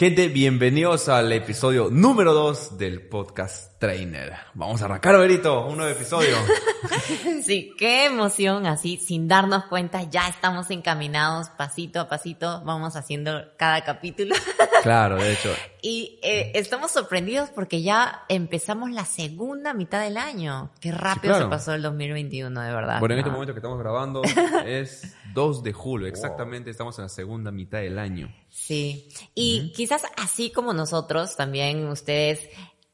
Gente, bienvenidos al episodio número 2 del podcast Trainer. Vamos a arrancar, Berito, un nuevo episodio. Sí, qué emoción, así, sin darnos cuenta, ya estamos encaminados pasito a pasito, vamos haciendo cada capítulo. Claro, de hecho. Y eh, estamos sorprendidos porque ya empezamos la segunda mitad del año. Qué rápido claro. se pasó el 2021, de verdad. Bueno, en este momento que estamos grabando es 2 de julio, exactamente estamos en la segunda mitad del año. Sí. Y quizás así como nosotros, también ustedes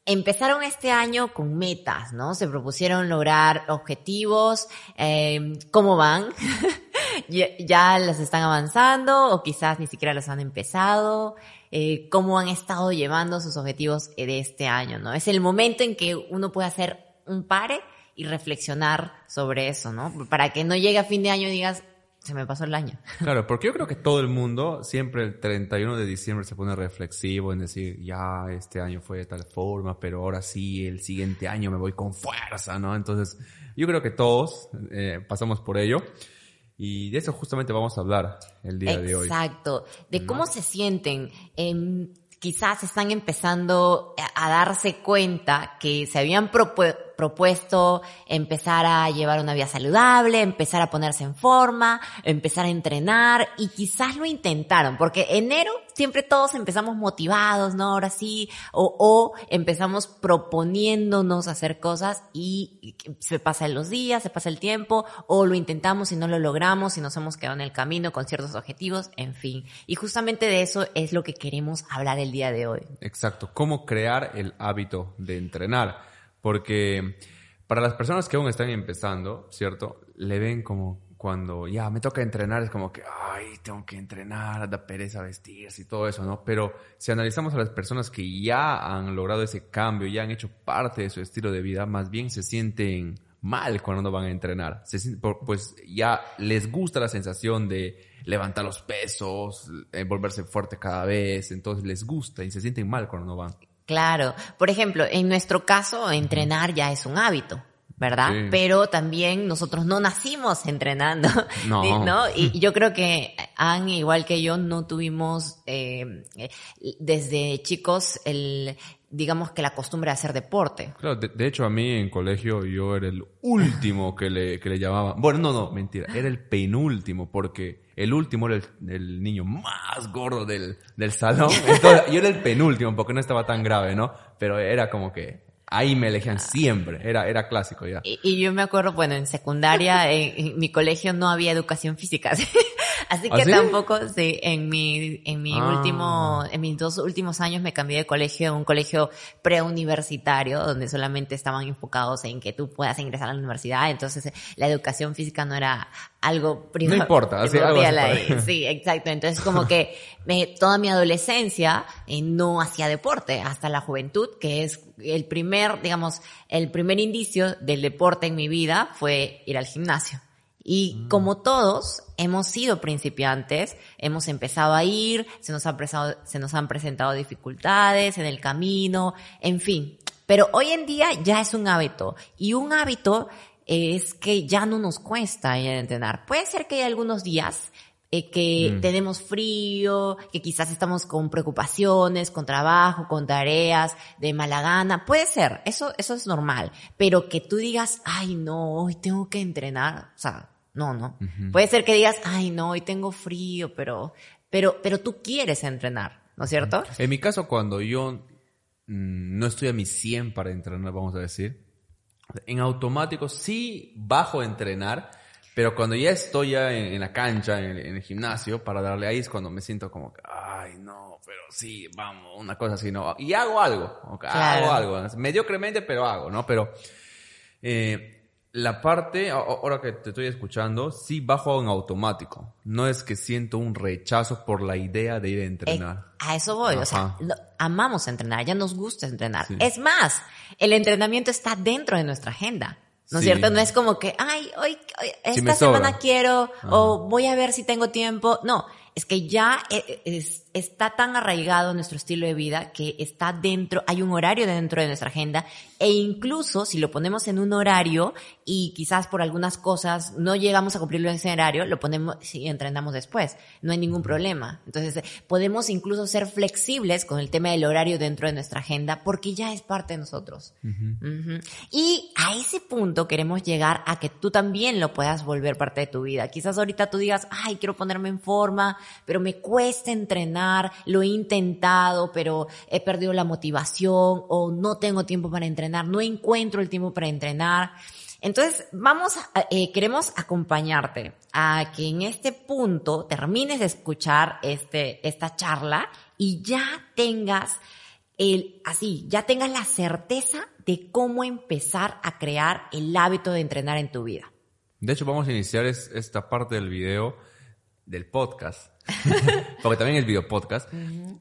empezaron este año con metas, ¿no? Se propusieron lograr objetivos, eh, ¿cómo van? ya, ya las están avanzando o quizás ni siquiera los han empezado. Eh, ¿Cómo han estado llevando sus objetivos de este año, no? Es el momento en que uno puede hacer un pare y reflexionar sobre eso, ¿no? Para que no llegue a fin de año y digas, se me pasó el año. Claro, porque yo creo que todo el mundo siempre el 31 de diciembre se pone reflexivo en decir, ya este año fue de tal forma, pero ahora sí, el siguiente año me voy con fuerza, ¿no? Entonces, yo creo que todos eh, pasamos por ello. Y de eso justamente vamos a hablar el día de hoy. Exacto, de cómo se sienten. Em, quizás están empezando a darse cuenta que se habían propu- propuesto empezar a llevar una vida saludable, empezar a ponerse en forma, empezar a entrenar y quizás lo intentaron, porque enero siempre todos empezamos motivados, ¿no? Ahora sí, o, empezamos proponiéndonos hacer cosas y se pasan los días, se pasa el tiempo, o lo intentamos y no lo logramos y nos hemos quedado en el camino con ciertos objetivos, en fin. Y justamente de eso es lo que queremos hablar el día de hoy. Exacto, cómo crear el hábito de entrenar. Porque para las personas que aún están empezando, ¿cierto? Le ven como cuando ya me toca entrenar, es como que, ay, tengo que entrenar, da pereza vestirse y todo eso, ¿no? Pero si analizamos a las personas que ya han logrado ese cambio, ya han hecho parte de su estilo de vida, más bien se sienten mal cuando no van a entrenar. Pues ya les gusta la sensación de levantar los pesos, eh, volverse fuerte cada vez, entonces les gusta y se sienten mal cuando no van. Claro. Por ejemplo, en nuestro caso, entrenar ya es un hábito. ¿Verdad? Sí. Pero también nosotros no nacimos entrenando, No. ¿no? Y yo creo que Anne, igual que yo, no tuvimos eh, eh, desde chicos el, digamos que la costumbre de hacer deporte. Claro, de, de hecho a mí en colegio yo era el último que le, que le llamaban. Bueno, no, no, mentira, era el penúltimo porque el último era el, el niño más gordo del, del salón. Entonces, yo era el penúltimo porque no estaba tan grave, ¿no? Pero era como que ahí me elegían siempre, era, era clásico ya. Y, y yo me acuerdo, bueno, en secundaria, en, en mi colegio no había educación física. Así ¿Ah, que sí? tampoco, sí, en mi, en mi Ah. último, en mis dos últimos años me cambié de colegio a un colegio preuniversitario, donde solamente estaban enfocados en que tú puedas ingresar a la universidad. Entonces, la educación física no era algo prima- No importa, así, algo primordial así Sí, exacto. Entonces, como que me- toda mi adolescencia eh, no hacía deporte, hasta la juventud, que es el primer, digamos, el primer indicio del deporte en mi vida fue ir al gimnasio. Y como todos, hemos sido principiantes, hemos empezado a ir, se nos, han presentado, se nos han presentado dificultades en el camino, en fin. Pero hoy en día ya es un hábito. Y un hábito es que ya no nos cuesta ir a entrenar. Puede ser que hay algunos días eh, que Mm. tenemos frío, que quizás estamos con preocupaciones, con trabajo, con tareas, de mala gana. Puede ser, eso, eso es normal. Pero que tú digas, ay no, hoy tengo que entrenar, o sea, no, no. Ujú. Puede ser que digas, ay no, hoy tengo frío, pero, pero, pero tú quieres entrenar, ¿no es cierto? En mi caso, cuando yo mm, no estoy a mi 100 para entrenar, vamos a decir, en automático sí bajo a entrenar, pero cuando ya estoy ya en, en la cancha, en, el- en el gimnasio, para darle ahí es cuando me siento como ay, no, pero sí, vamos, una cosa así, ¿no? Y hago algo, ok, Claro. hago algo, mediocremente, pero hago, ¿no? Pero eh, la parte, ahora que te estoy escuchando, sí bajo en automático. No es que siento un rechazo por la idea de ir a Eh, entrenar. a eso voy, o sea, lo- amamos entrenar, ya nos gusta entrenar. Sí. Es más, el entrenamiento está dentro de nuestra agenda. ¿No es Sí. cierto? No es como que, ay, hoy, hoy- esta semana quiero o voy a ver si tengo tiempo. No, es que ya eh, es- está tan arraigado nuestro estilo de vida que está dentro, hay un horario dentro de nuestra agenda e incluso si lo ponemos en un horario y quizás por algunas cosas no llegamos a cumplirlo en ese horario, lo ponemos y entrenamos después. No hay ningún problema. Entonces, podemos incluso ser flexibles con el tema del horario dentro de nuestra agenda porque ya es parte de nosotros. Ujú. Y a ese punto queremos llegar a que tú también lo puedas volver parte de tu vida. Quizás ahorita tú digas, ay, quiero ponerme en forma, pero me cuesta entrenar, lo he intentado, pero he perdido la motivación o no tengo tiempo para entrenar, no encuentro el tiempo para entrenar. Entonces, vamos, eh, queremos acompañarte a que en este punto termines de escuchar este, esta charla y ya tengas el, así, ya tengas la certeza de cómo empezar a crear el hábito de entrenar en tu vida. De hecho, vamos a iniciar es- esta parte del video del podcast. Porque también es video podcast.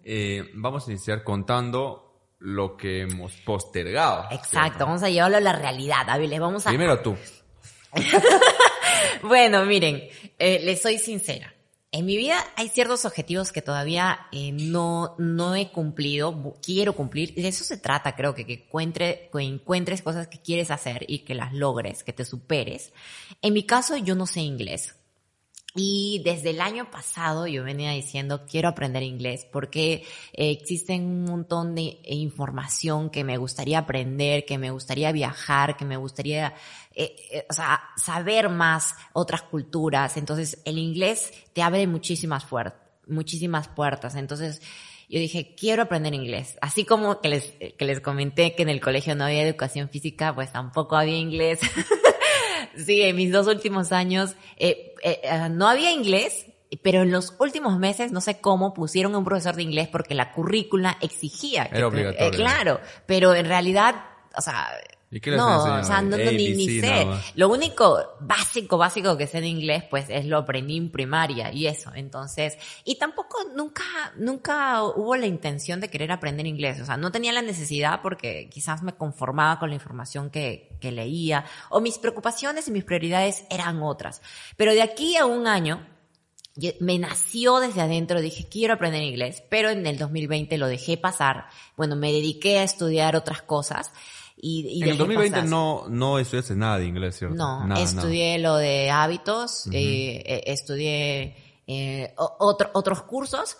Eh, vamos a iniciar contando lo que hemos postergado. Exacto, ¿cierto? vamos a llevarlo a la realidad, David, les vamos a... Primero tú. Bueno, miren, eh, les soy sincera. En mi vida hay ciertos objetivos que todavía eh, no, no he cumplido, quiero cumplir. Y de eso se trata, creo que, que, encuentre- que encuentres cosas que quieres hacer y que las logres, que te superes. En mi caso, yo no sé inglés. Y desde el año pasado yo venía diciendo, quiero aprender inglés porque eh, existen un montón de información que me gustaría aprender, que me gustaría viajar, que me gustaría, eh, eh, o sea, saber más otras culturas. Entonces, el inglés te abre muchísimas, fuer- muchísimas puertas. Entonces, yo dije, quiero aprender inglés. Así como que les, que les comenté que en el colegio no había educación física, pues tampoco había inglés. Sí, en mis dos últimos años eh, eh, eh, no había inglés, pero en los últimos meses, no sé cómo, pusieron un profesor de inglés porque la currícula exigía. que Era te- obligatorio. eh, claro, pero en realidad, o sea... ¿Y qué les no, o sea, no, no, ni, ni sé. Lo único básico, básico que sé de inglés, pues es lo aprendí en primaria y eso. Entonces, y tampoco nunca, nunca hubo la intención de querer aprender inglés. O sea, no tenía la necesidad porque quizás me conformaba con la información que, que leía o mis preocupaciones y mis prioridades eran otras. Pero de aquí a un año, me nació desde adentro, dije, quiero aprender inglés, pero en el 2020 lo dejé pasar. Bueno, me dediqué a estudiar otras cosas. Y, y En el dejé 2020 pasar. no, no estudiaste nada de inglés, ¿cierto? No, Nada, estudié lo de hábitos, eh, eh, estudié eh, otro- otros cursos.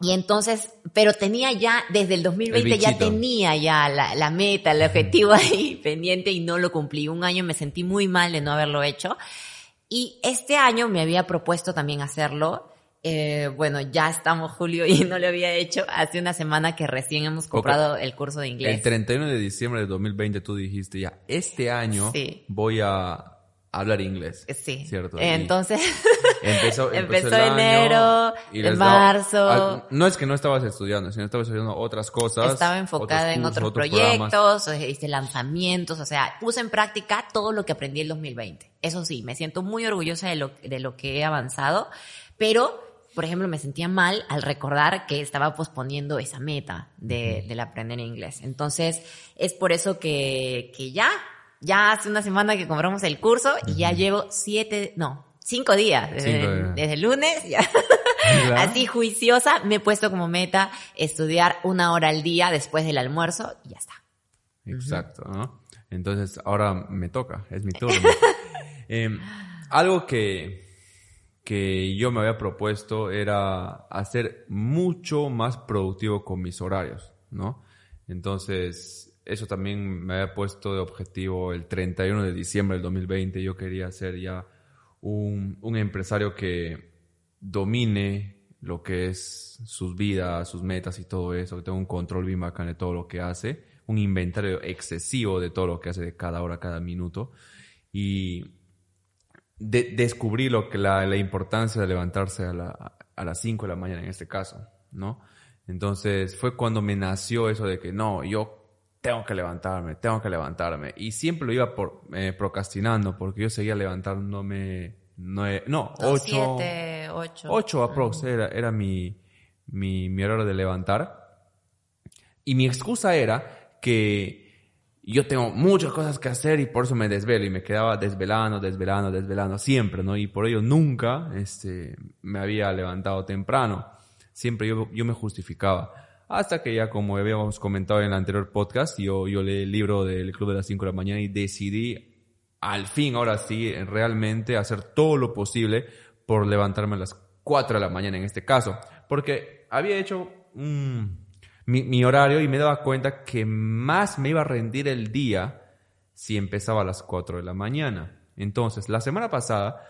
Y entonces, pero tenía ya, desde el 2020 ya bichito. tenía ya la, la meta, el objetivo ahí pendiente y no lo cumplí. Un año me sentí muy mal de no haberlo hecho. Y este año me había propuesto también hacerlo. Eh, bueno, ya estamos julio y no lo había hecho. Hace una semana que recién hemos comprado el curso de inglés. El 31 de diciembre de 2020 tú dijiste ya, este año Sí. voy a hablar inglés. Sí. ¿Cierto? Y Entonces, empezó, empezó el año enero, y daba- marzo. Ah, no es que no estabas estudiando, sino estabas estudiando otras cosas. estaba enfocada en cursos, otros programas. proyectos, eh, hice lanzamientos, o sea, puse en práctica todo lo que aprendí el 2020. Eso sí, me siento muy orgullosa de lo, de lo que he avanzado, pero, por ejemplo, me sentía mal al recordar que estaba posponiendo esa meta de, del aprender inglés. Entonces, es por eso que, que ya, ya hace una semana que compramos el curso y ya llevo siete, no, cinco días, desde, Cinco días. desde el lunes, ya. Así juiciosa, me he puesto como meta estudiar una hora al día después del almuerzo y ya está. Exacto, ¿no? Entonces, ahora me toca, es mi turno. Eh, algo que, que yo me había propuesto era hacer mucho más productivo con mis horarios, ¿no? Entonces, eso también me había puesto de objetivo el 31 de diciembre del 2020. Yo quería ser ya un, un empresario que domine lo que es sus vidas, sus metas y todo eso, que tenga un control bien bacán de todo lo que hace, un inventario excesivo de todo lo que hace de cada hora, cada minuto, y de- descubrí lo que la, la importancia de levantarse a, la- a las 5 de la mañana en este caso, ¿no? Entonces fue cuando me nació eso de que no, yo tengo que levantarme, tengo que levantarme. Y siempre lo iba por, eh, procrastinando porque yo seguía levantándome nueve, no, ocho. Siete, ocho. Ocho aprox era, era mi, mi, mi hora de levantar. Y mi excusa era que yo tengo muchas cosas que hacer y por eso me desvelo y me quedaba desvelando, desvelando, desvelando siempre, ¿no? Y por ello nunca este, me había levantado temprano. Siempre yo, yo me justificaba. Hasta que ya, como habíamos comentado en el anterior podcast, yo, yo leí el libro del Club de las 5 de la mañana y decidí al fin, ahora sí, realmente hacer todo lo posible por levantarme a las 4 de la mañana en este caso. Porque había hecho mi, mi, horario y me daba cuenta que más me iba a rendir el día si empezaba a las 4 de la mañana. Entonces, la semana pasada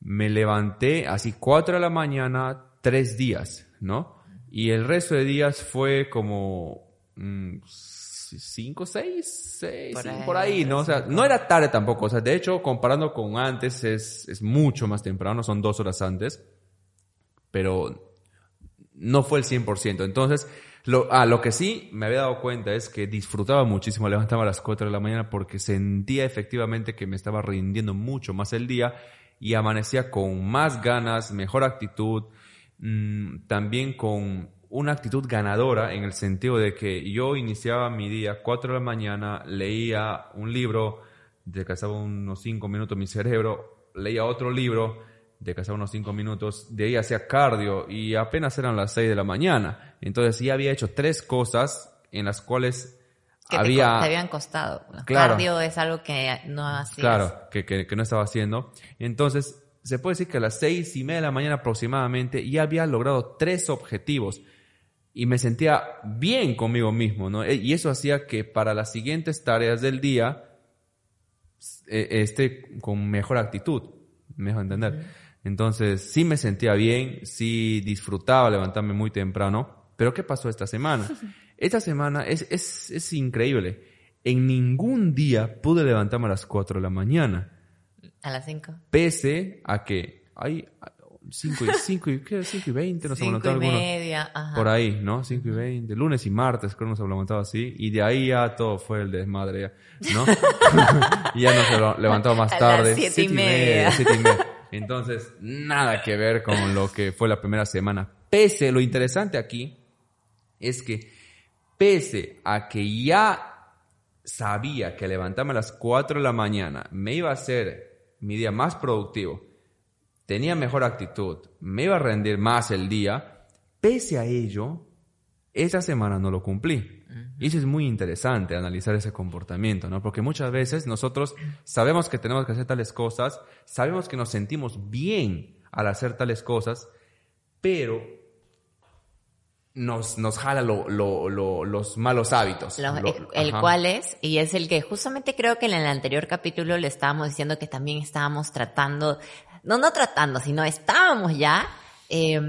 me levanté así 4 de la mañana, tres días, ¿no? Y el resto de días fue como... Mm, cinco, seis, seis, por, ahí, por ahí, ¿no? O sea, no era tarde tampoco. O sea, de hecho, comparando con antes, es, es mucho más temprano, son dos horas antes. Pero no fue el 100%. Entonces, lo, ah, lo que sí me había dado cuenta es que disfrutaba muchísimo, levantaba a las 4 de la mañana porque sentía efectivamente que me estaba rindiendo mucho más el día y amanecía con más ganas, mejor actitud, mmm, también con una actitud ganadora en el sentido de que yo iniciaba mi día 4 de la mañana, leía un libro, descansaba unos 5 minutos mi cerebro, leía otro libro, descansaba unos 5 minutos, de ahí hacía cardio y apenas eran las 6 de la mañana. Entonces ya había hecho tres cosas en las cuales que había... Te, habían costado. Claro, cardio es algo que no hacías. Claro, que, que, que no estaba haciendo. Entonces se puede decir que a las seis y media de la mañana aproximadamente ya había logrado tres objetivos y me sentía bien conmigo mismo, ¿no? E, y eso hacía que para las siguientes tareas del día e, esté con mejor actitud, mejor entender. Entonces, sí me sentía bien, sí disfrutaba levantarme muy temprano, pero ¿qué pasó esta semana? Esta semana es, es, es increíble. En ningún día pude levantarme a las 4 de la mañana. A las 5. Pese a que hay, 5 y, 5 y, ¿qué? 5 y 20, nos Cinco y media, ajá. Por ahí, ¿no? 5 y 20, lunes y martes creo que nos levantado así, y de ahí ya todo fue el desmadre, ¿no? y ya nos levantado más tarde. A las 7 y media. 7 y media. Entonces, nada que ver con lo que fue la primera semana. Pese, lo interesante aquí es que, pese a que ya sabía que levantarme a las 4 de la mañana me iba a hacer mi día más productivo, tenía mejor actitud, me iba a rendir más el día, pese a ello, esa semana no lo cumplí. Y eso es muy interesante, analizar ese comportamiento, ¿no? Porque muchas veces nosotros sabemos que tenemos que hacer tales cosas, sabemos que nos sentimos bien al hacer tales cosas, pero nos, nos jala lo, lo, lo, los malos hábitos. el cual es, y es el que justamente creo que en el anterior capítulo le estábamos diciendo que también estábamos tratando no, no tratando, sino estábamos ya eh,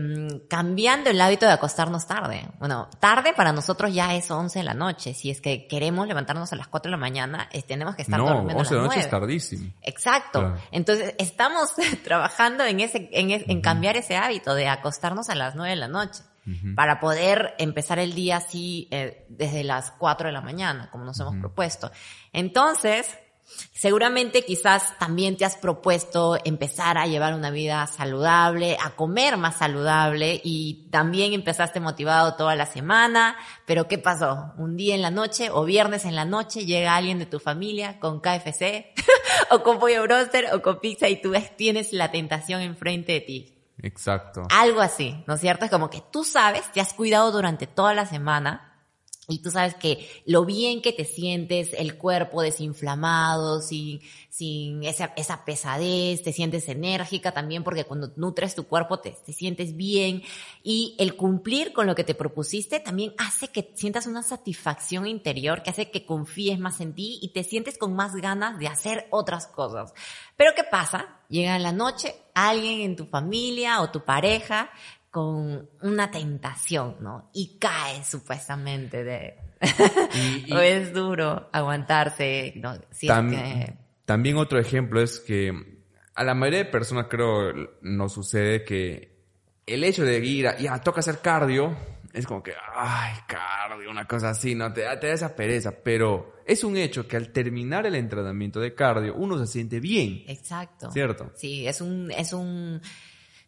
cambiando el hábito de acostarnos tarde. Bueno, tarde para nosotros ya es 11 de la noche. Si es que queremos levantarnos a las 4 de la mañana, tenemos que estar no, durmiendo 11 de la noche es tardísimo. Exacto. Claro. Entonces, estamos trabajando en ese, en, en, cambiar ese hábito de acostarnos a las 9 de la noche. Uh -huh. Para poder empezar el día así eh, desde las 4 de la mañana, como nos uh -huh. hemos propuesto. Entonces, Seguramente quizás también te has propuesto empezar a llevar una vida saludable, a comer más saludable y también empezaste motivado toda la semana, pero ¿qué pasó? Un día en la noche o viernes en la noche llega alguien de tu familia con KFC o con pollo broster o con pizza y tú tienes la tentación enfrente de ti. Exacto. Algo así, ¿no es cierto? Es como que tú sabes, te has cuidado durante toda la semana, y tú sabes que lo bien que te sientes, el cuerpo desinflamado, sin, sin esa, esa pesadez, te sientes enérgica también porque cuando nutres tu cuerpo te, te sientes bien. Y el cumplir con lo que te propusiste también hace que sientas una satisfacción interior, que hace que confíes más en ti y te sientes con más ganas de hacer otras cosas. Pero ¿qué pasa? Llega la noche, alguien en tu familia o tu pareja con una tentación, ¿no? Y cae supuestamente de... Y, y o es duro aguantarse, ¿no? Si tam es que... También otro ejemplo es que a la mayoría de personas creo nos sucede que el hecho de ir a, ya, toca hacer cardio, es como que, ay, cardio, una cosa así, no te da, te da esa pereza, pero es un hecho que al terminar el entrenamiento de cardio uno se siente bien. Exacto. ¿Cierto? Sí, es un, es un,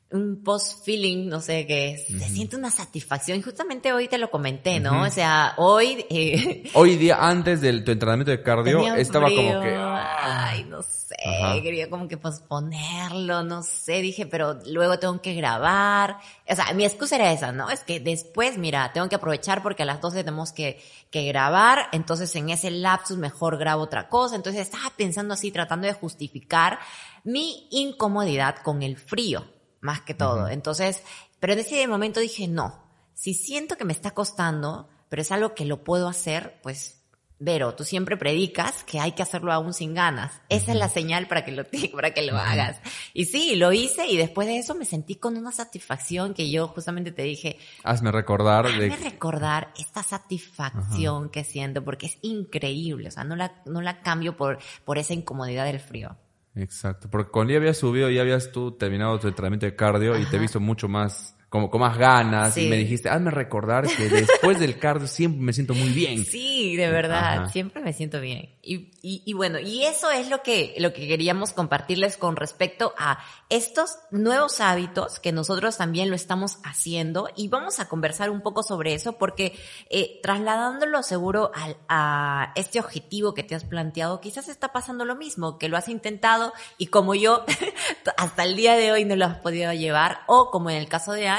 un post-feeling, no sé qué es. Se siente una satisfacción. Y justamente hoy te lo comenté, ¿no? O sea, hoy... Eh, hoy día, antes del tu entrenamiento de cardio, estaba como que... Ay, no sé, quería como que posponerlo, no sé. Dije, pero luego tengo que grabar. O sea, mi excusa era esa, ¿no? Es que después, mira, tengo que aprovechar porque a las 12 tenemos que, que grabar. Entonces, en ese lapsus mejor grabo otra cosa. Entonces, estaba pensando así, tratando de justificar mi incomodidad con el frío más que todo. Entonces, pero en ese momento dije, no, si siento que me está costando, pero es algo que lo puedo hacer, pues Vero, tú siempre predicas que hay que hacerlo aún sin ganas. Esa es la señal para que lo, para que lo hagas. Y sí, lo hice y después de eso me sentí con una satisfacción que yo justamente te dije. Hazme recordar. Hazme recordar esta satisfacción que siento porque es increíble. O sea, no la, no la cambio por, por esa incomodidad del frío. Exacto, porque cuando ya habías subido, ya habías tú terminado tu entrenamiento de cardio y te he visto mucho más como con más ganas y me dijiste, hazme recordar que después del cardio siempre me siento muy bien. Sí, de verdad, siempre me siento bien. Y, y, y, bueno, y eso es lo que, lo que queríamos compartirles con respecto a estos nuevos hábitos que nosotros también lo estamos haciendo y vamos a conversar un poco sobre eso porque eh, trasladándolo seguro al, a este objetivo que te has planteado, quizás está pasando lo mismo, que lo has intentado y como yo hasta el día de hoy no lo has podido llevar o como en el caso de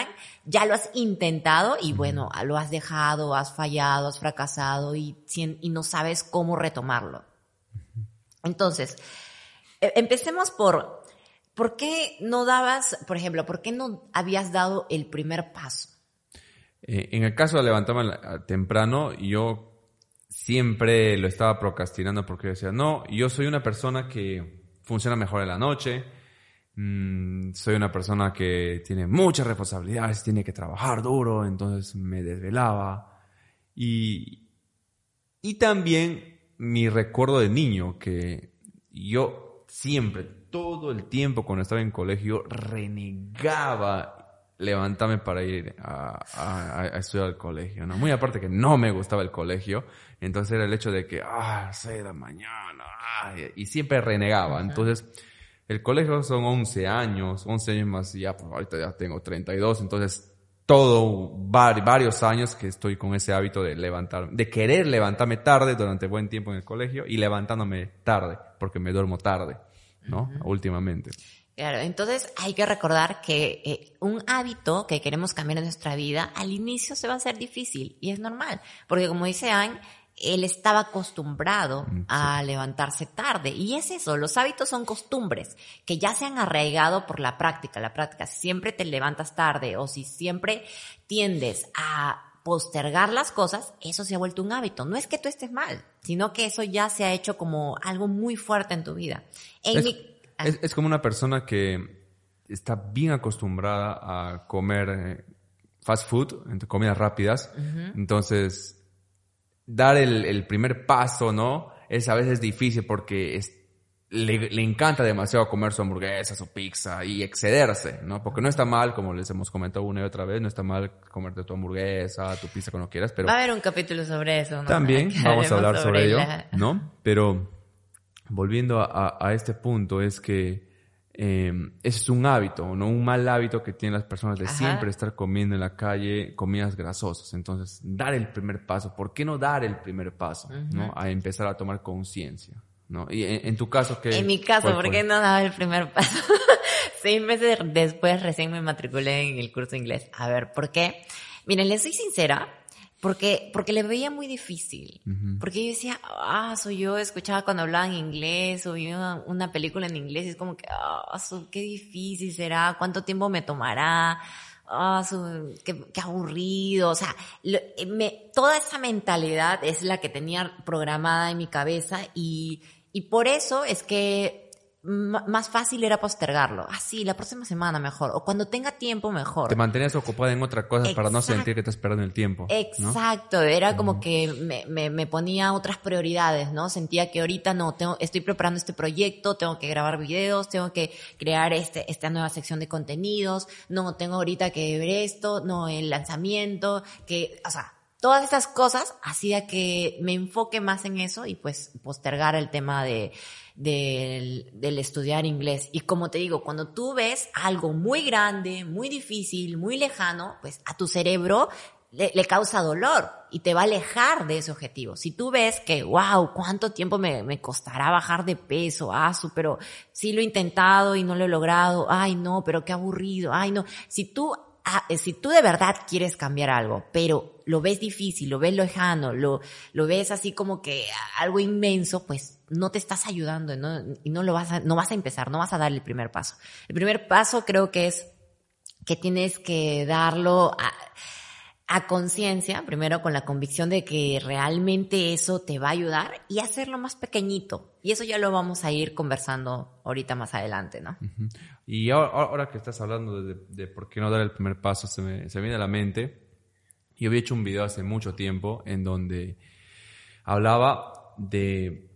ya lo has intentado y bueno, lo has dejado, has fallado, has fracasado y, y no sabes cómo retomarlo. Entonces, e, empecemos por, ¿por qué no dabas, por ejemplo, por qué no habías dado el primer paso? Eh, en el caso de levantarme temprano, yo siempre lo estaba procrastinando porque decía, no, yo soy una persona que funciona mejor en la noche, Mm, soy una persona que tiene muchas responsabilidades, tiene que trabajar duro, entonces me desvelaba. Y, y también mi recuerdo de niño, que yo siempre, todo el tiempo cuando estaba en colegio, renegaba levantarme para ir a, estudiar al colegio, ¿no? Muy aparte que no me gustaba el colegio, entonces era el hecho de que, ah, seis de la mañana, y siempre renegaba. Entonces, el colegio son 11 años, 11 años más, y ya, pues ahorita ya tengo 32, entonces todo, varios años que estoy con ese hábito de levantar, de querer levantarme tarde durante buen tiempo en el colegio y levantándome tarde, porque me duermo tarde, ¿no? Últimamente. Claro, entonces hay que recordar que eh, un hábito que queremos cambiar en nuestra vida al inicio se va a hacer difícil y es normal, porque como dice Anne, él estaba acostumbrado mm, a levantarse tarde. Y es eso, los hábitos son costumbres que ya se han arraigado por la práctica. La práctica, si siempre te levantas tarde o si siempre tiendes a postergar las cosas, eso se ha vuelto un hábito. No es que tú estés mal, sino que eso ya se ha hecho como algo muy fuerte en tu vida. es, como una persona que está bien acostumbrada a comer eh, fast food, comidas rápidas. Entonces, dar el, primer paso, ¿no? Es a veces difícil porque le, encanta demasiado comer su hamburguesa, su pizza y excederse, ¿no? Porque no está mal, como les hemos comentado una y otra vez, no está mal comerte tu hamburguesa, tu pizza cuando quieras, pero... Va a haber un capítulo sobre eso, ¿no? También vamos a hablar sobre, ello, ¿no? Pero volviendo a este punto es que eh, es un hábito, no un mal hábito que tienen las personas de siempre estar comiendo en la calle comidas grasosas. Entonces, dar el primer paso. ¿Por qué no dar el primer paso? ¿no? A empezar a tomar conciencia. ¿no? Y en, tu caso, ¿qué? En mi caso, ¿por qué no dar el primer paso? Seis meses después recién me matriculé en el curso de inglés. A ver, ¿por qué? Miren, les soy sincera. Porque, porque le veía muy difícil. Porque yo decía, ah, soy yo, escuchaba cuando hablaban inglés o vi una, película en inglés y es como que, ah, qué difícil será, cuánto tiempo me tomará, ah, qué, aburrido. O sea, me, toda esa mentalidad es la que tenía programada en mi cabeza y, y por eso es que más fácil era postergarlo. Ah, sí, la próxima semana mejor. O cuando tenga tiempo mejor. Te mantenías ocupada en otra cosa para no sentir que estás perdiendo el tiempo. Exacto. Era como que me, me, ponía otras prioridades, ¿no? Sentía que ahorita no, tengo, estoy preparando este proyecto, tengo que grabar videos, tengo que crear este, esta nueva sección de contenidos, no, tengo ahorita que ver esto, no, el lanzamiento, que, o sea, todas estas cosas hacía que me enfoque más en eso y pues postergar el tema de del, estudiar inglés. Y como te digo, cuando tú ves algo muy grande, muy difícil, muy lejano, pues a tu cerebro le, causa dolor y te va a alejar de ese objetivo. Si tú ves que, wow, cuánto tiempo me, me costará bajar de peso, ah, pero sí lo he intentado y no lo he logrado, ay no, pero qué aburrido, ay no. Si tú Ah, eh, si tú de verdad quieres cambiar algo, pero lo ves difícil, lo ves lejano, lo, lo ves así como que algo inmenso, pues no te estás ayudando y no lo vas a, no vas a empezar, no vas a dar el primer paso. El primer paso creo que es que tienes que darlo a, conciencia, primero con la convicción de que realmente eso te va a ayudar y hacerlo más pequeñito. Y eso ya lo vamos a ir conversando ahorita más adelante, ¿no? Y ahora, que estás hablando de, por qué no dar el primer paso, se me, se viene a la mente. Yo había hecho un video hace mucho tiempo en donde hablaba de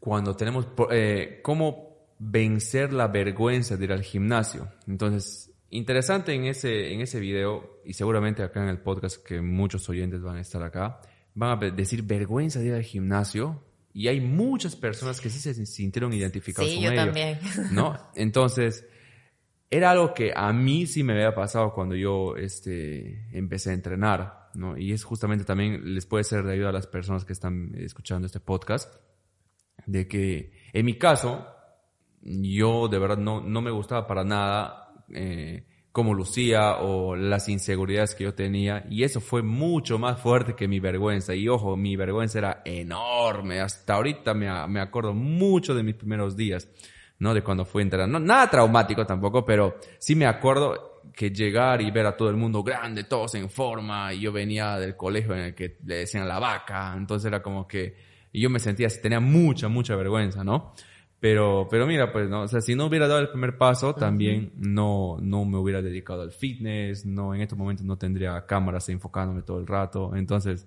cuando tenemos, eh, cómo vencer la vergüenza de ir al gimnasio. Entonces, Interesante en ese, en ese video, y seguramente acá en el podcast que muchos oyentes van a estar acá, van a decir vergüenza de ir al gimnasio. Y hay muchas personas que sí se sintieron identificados sí, yo también. ¿No? Entonces, era algo que a mí sí me había pasado cuando yo este, empecé a entrenar, ¿no? Y es justamente también les puede ser de ayuda a las personas que están escuchando este podcast, de que en mi caso, yo de verdad no, no me gustaba para nada eh, cómo lucía o las inseguridades que yo tenía y eso fue mucho más fuerte que mi vergüenza. Y ojo, mi vergüenza era enorme, hasta ahorita me, me acuerdo mucho de mis primeros días, ¿no? De cuando fui a entrar, no, nada traumático tampoco, pero sí me acuerdo que llegar y ver a todo el mundo grande, todos en forma, y yo venía del colegio en el que le decían la vaca, entonces era como que y yo me sentía, tenía mucha, mucha vergüenza, ¿no? Pero, pero mira, pues, ¿no? O sea, si no hubiera dado el primer paso, también no, no me hubiera dedicado al fitness, no, en estos momentos no tendría cámaras enfocándome todo el rato. Entonces,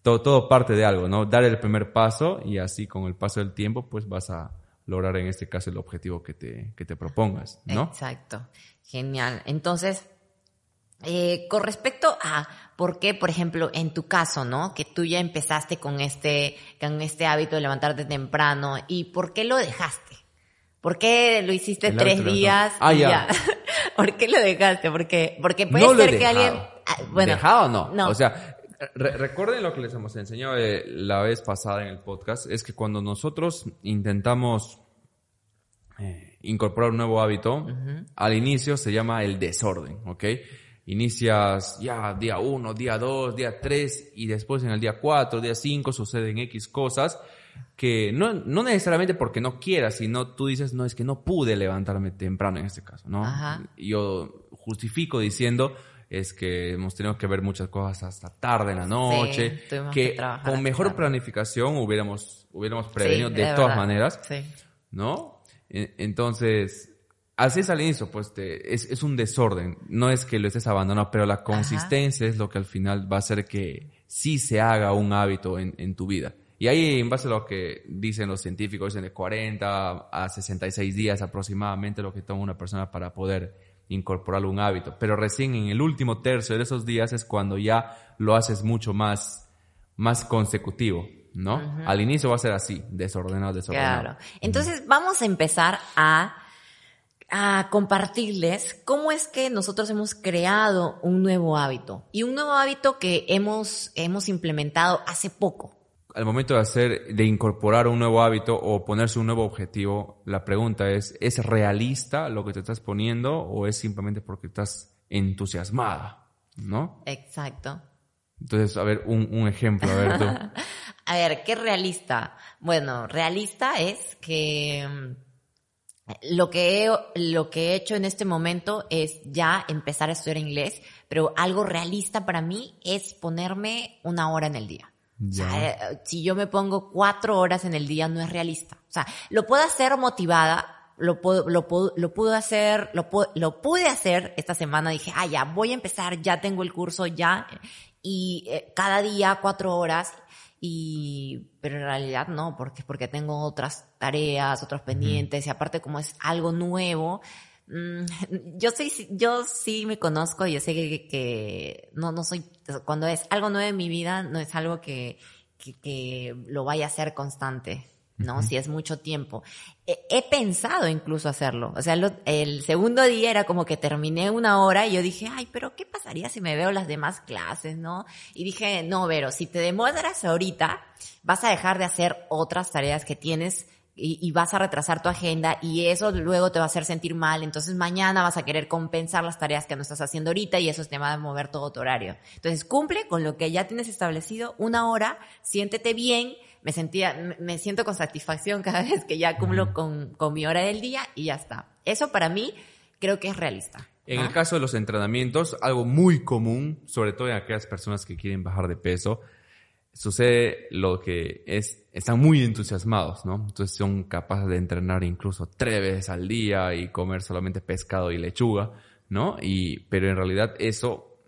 todo, todo parte de algo, ¿no? Dar el primer paso y así con el paso del tiempo, pues vas a lograr en este caso el objetivo que te, que te propongas, ¿no? Exacto. Genial. Entonces, eh, con respecto a por qué, por ejemplo, en tu caso, ¿no? Que tú ya empezaste con este, con este hábito de levantarte temprano y por qué lo dejaste. ¿Por qué lo hiciste tres días? Ah, ya. ¿Por qué lo dejaste? Porque, porque puede ser que alguien, ah, bueno. ¿Dejado no? no. O sea, recuerden lo que les hemos enseñado eh, la vez pasada en el podcast, es que cuando nosotros intentamos eh, incorporar un nuevo hábito, al inicio se llama el desorden, ¿ok? Inicias ya día 1, día 2, día 3 y después en el día 4, día 5 suceden X cosas que no, no necesariamente porque no quieras, sino tú dices, no, es que no pude levantarme temprano en este caso, ¿no? Yo justifico diciendo, es que hemos tenido que ver muchas cosas hasta tarde en la noche, que, con mejor planificación hubiéramos, hubiéramos prevenido de, todas maneras, ¿no? Entonces, Así es al inicio, pues es, un desorden. No es que lo estés abandonando, pero la consistencia es lo que al final va a hacer que sí se haga un hábito en, tu vida. Y ahí, en base a lo que dicen los científicos, dicen de 40 a 66 días aproximadamente lo que toma una persona para poder incorporar un hábito. Pero recién en el último tercio de esos días es cuando ya lo haces mucho más, más consecutivo. ¿no? Al inicio va a ser así, desordenado, desordenado. Claro. Entonces vamos a empezar a a compartirles cómo es que nosotros hemos creado un nuevo hábito y un nuevo hábito que hemos, hemos implementado hace poco. Al momento de hacer, de incorporar un nuevo hábito o ponerse un nuevo objetivo, la pregunta es, ¿es realista lo que te estás poniendo o es simplemente porque estás entusiasmada? ¿No? Exacto. Entonces, a ver, un, un ejemplo, a ver tú. a ver, ¿qué realista? Bueno, realista es que lo que, he, lo que he hecho en este momento es ya empezar a estudiar inglés, pero algo realista para mí es ponerme una hora en el día. O sea, eh, si yo me pongo cuatro horas en el día no es realista. O sea, lo puedo hacer motivada, lo puedo, lo puedo, lo pude hacer, lo, lo pude hacer esta semana. Dije, ah, ya, voy a empezar, ya tengo el curso, ya. Y eh, cada día cuatro horas. Y, pero en realidad no, porque, porque tengo otras tareas, otros pendientes, y aparte como es algo nuevo, mm, yo soy, yo sí me conozco y yo sé que, que, no, no soy, cuando es algo nuevo en mi vida, no es algo que, que, que lo vaya a hacer constante. ¿No? Si es mucho tiempo. He, pensado incluso hacerlo. O sea, el segundo día era como que terminé una hora y yo dije, ay, pero ¿qué pasaría si me veo las demás clases, no? Y dije, no, Vero, si te demoras ahorita, vas a dejar de hacer otras tareas que tienes y, vas a retrasar tu agenda y eso luego te va a hacer sentir mal. Entonces mañana vas a querer compensar las tareas que no estás haciendo ahorita y eso te va a mover todo tu horario. Entonces cumple con lo que ya tienes establecido una hora, siéntete bien, me sentía, me siento con satisfacción cada vez que ya cumplo con, con mi hora del día y ya está. Eso para mí creo que es realista. En el caso de los entrenamientos, algo muy común, sobre todo en aquellas personas que quieren bajar de peso, sucede lo que es, están muy entusiasmados, ¿no? Entonces son capaces de entrenar incluso tres veces al día y comer solamente pescado y lechuga, ¿no? Y, pero en realidad eso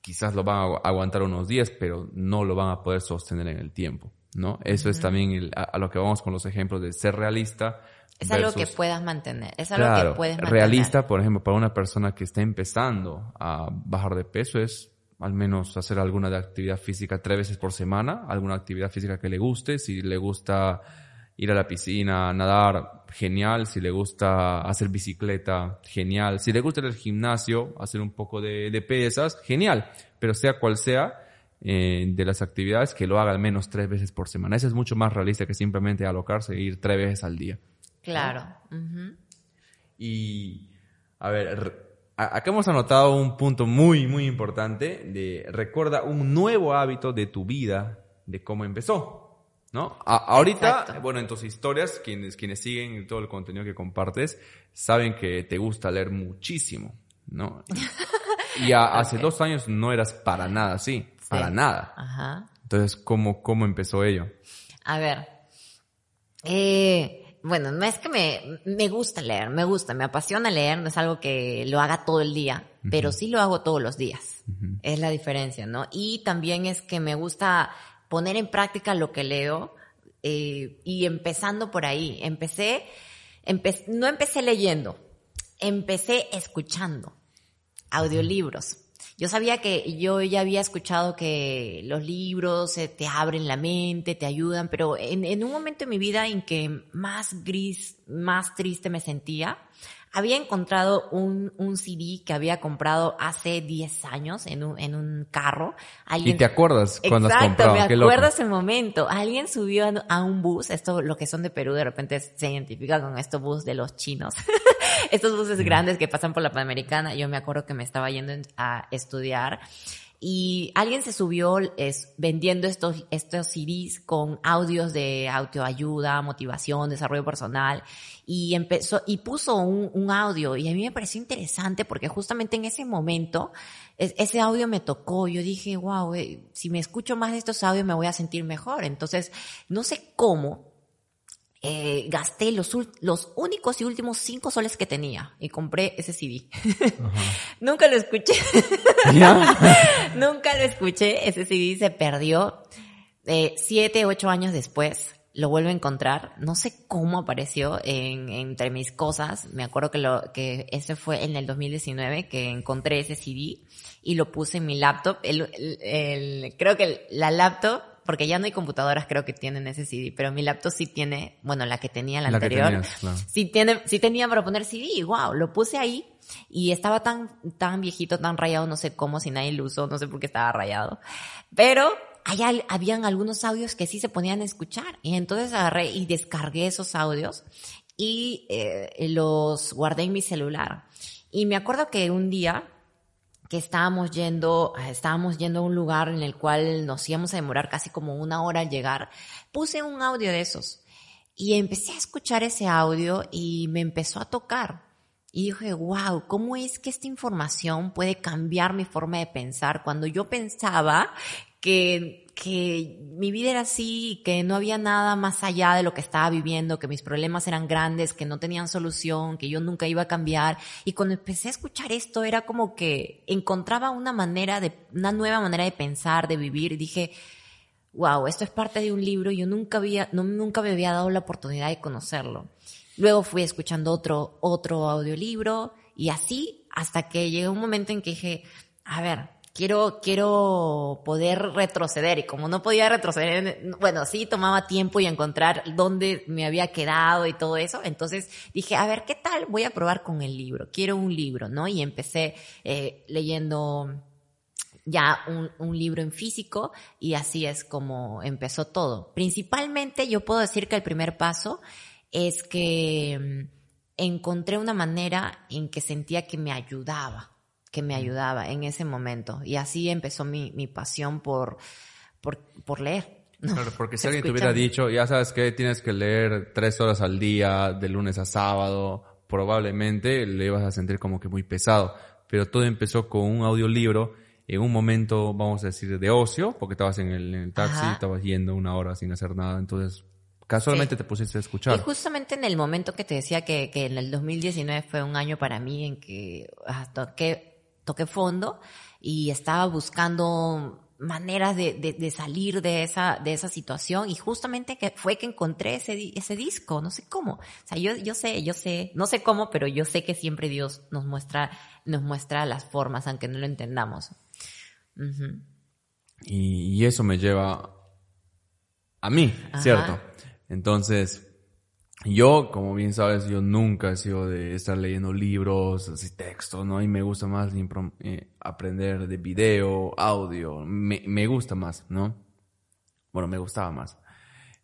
quizás lo van a aguantar unos días, pero no lo van a poder sostener en el tiempo. ¿No? Eso es también a, lo que vamos con los ejemplos de ser realista. Es algo que puedas mantener, es algo que puedes mantener. Realista, por ejemplo, para una persona que está empezando a bajar de peso es al menos hacer alguna de actividad física tres veces por semana, alguna actividad física que le guste, si le gusta ir a la piscina, nadar, genial, si le gusta hacer bicicleta, genial, si le gusta ir al gimnasio, hacer un poco de, de pesas, genial, pero sea cual sea, eh, de las actividades que lo haga al menos tres veces por semana. Eso es mucho más realista que simplemente alocarse e ir tres veces al día. Claro. Y, a ver, acá hemos anotado un punto muy, muy importante de recuerda un nuevo hábito de tu vida, de cómo empezó. ¿No? ahorita, bueno, en tus historias, quienes, quienes siguen todo el contenido que compartes, saben que te gusta leer muchísimo, ¿no? Y hace dos años no eras para nada así para nada. Ajá. Entonces, ¿cómo, cómo empezó ello? A ver, eh, bueno, no es que me, me gusta leer, me gusta, me apasiona leer, no es algo que lo haga todo el día, pero sí lo hago todos los días. Es la diferencia, ¿no? Y también es que me gusta poner en práctica lo que leo eh, y empezando por ahí. Empecé, no empecé leyendo, empecé escuchando audiolibros. Yo sabía que yo ya había escuchado que los libros te abren la mente, te ayudan, pero en, en un momento en mi vida en que más gris, más triste me sentía, había encontrado un, un CD que había comprado hace 10 años en un, en un carro. ¿Y te acuerdas cuando has comprado? me acuerdo ese momento. Alguien subió a un bus, esto, lo que son de Perú, de repente se identifica con estos bus de los chinos. estos buses grandes que pasan por la Panamericana. Yo me acuerdo que me estaba yendo a estudiar y alguien se subió es, vendiendo estos, estos CDs con audios de autoayuda, motivación, desarrollo personal y empezó y puso un, un, audio y a mí me pareció interesante porque justamente en ese momento ese audio me tocó. Yo dije, wow, eh, si me escucho más de estos audios me voy a sentir mejor. Entonces, no sé cómo, eh, gasté los, los únicos y últimos cinco soles que tenía y compré ese CD. Nunca lo escuché. Nunca lo escuché. Ese CD se perdió. Eh, siete, ocho años después lo vuelvo a encontrar. No sé cómo apareció en, entre mis cosas. Me acuerdo que, lo, que ese fue en el 2019 que encontré ese CD y lo puse en mi laptop. El, el, creo que la laptop porque ya no hay computadoras creo que tienen ese CD, pero mi laptop sí tiene, bueno, la que tenía la, anterior, sí tiene, sí tenía para poner CD, wow, lo puse ahí y estaba tan, tan viejito, tan rayado, no sé cómo, si nadie lo usó, no sé por qué estaba rayado, pero allá habían algunos audios que sí se ponían a escuchar y entonces agarré y descargué esos audios y eh, los guardé en mi celular. Y me acuerdo que un día que estábamos yendo, estábamos yendo a un lugar en el cual nos íbamos a demorar casi como una hora al llegar, puse un audio de esos y empecé a escuchar ese audio y me empezó a tocar. Y dije, wow, ¿cómo es que esta información puede cambiar mi forma de pensar? Cuando yo pensaba que, que mi vida era así, que no había nada más allá de lo que estaba viviendo, que mis problemas eran grandes, que no tenían solución, que yo nunca iba a cambiar. Y cuando empecé a escuchar esto era como que encontraba una manera de, una nueva manera de pensar, de vivir. Y dije, wow, esto es parte de un libro. Yo nunca había, no, nunca me había dado la oportunidad de conocerlo. Luego fui escuchando otro, otro audiolibro y así hasta que llegó un momento en que dije, a ver, quiero, quiero poder retroceder. Y como no podía retroceder, bueno, sí tomaba tiempo y encontrar dónde me había quedado y todo eso. Entonces dije, a ver, ¿qué tal? Voy a probar con el libro. Quiero un libro, ¿no? Y empecé eh, leyendo ya un, un, libro en físico y así es como empezó todo. Principalmente yo puedo decir que el primer paso es que mm, encontré una manera en que sentía que me ayudaba que me ayudaba en ese momento. Y así empezó mi, mi pasión por, por, por leer. Claro, porque si alguien te hubiera dicho, ya sabes que tienes que leer tres horas al día, de lunes a sábado, probablemente le ibas a sentir como que muy pesado. Pero todo empezó con un audiolibro en un momento, vamos a decir, de ocio, porque estabas en el, en el taxi, estabas yendo una hora sin hacer nada, entonces casualmente te pusiste a escuchar. Y justamente en el momento que te decía que, que en el 2019 fue un año para mí en que hasta que toqué fondo y estaba buscando maneras de, de, salir de esa, de esa situación y justamente que fue que encontré ese, ese disco, no sé cómo. O sea, yo, yo sé, yo sé, no sé cómo, pero yo sé que siempre Dios nos muestra, nos muestra las formas, aunque no lo entendamos. y, y, eso me lleva a mí, ¿cierto? Entonces, yo, como bien sabes, yo nunca he sido de estar leyendo libros, así textos, ¿no? Y me gusta más eh, aprender de video, audio, me, me, gusta más, ¿no? Bueno, me gustaba más.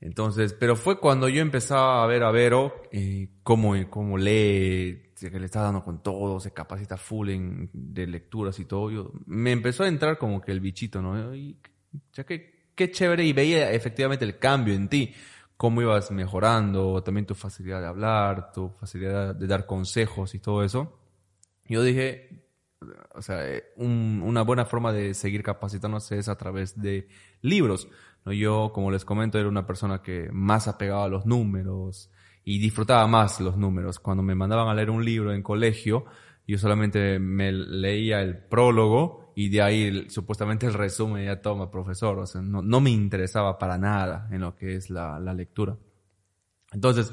Entonces, pero fue cuando yo empezaba a ver a Vero eh, cómo, cómo lee, que le está dando con todo, se capacita full en, de lecturas y todo. Yo, me empezó a entrar como que el bichito, ¿no? Y, ya que, qué chévere y veía efectivamente el cambio en ti cómo ibas mejorando, también tu facilidad de hablar, tu facilidad de dar consejos y todo eso. Yo dije, o sea, eh, una buena forma de seguir capacitándose es a través de libros. ¿no? Yo, como les comento, era una persona que más apegaba a los números y disfrutaba más los números. Cuando me mandaban a leer un libro en colegio, yo solamente me leía el prólogo y de ahí supuestamente el resumen ya toma profesor, o sea, no, no me interesaba para nada en lo que es la, la, lectura. Entonces,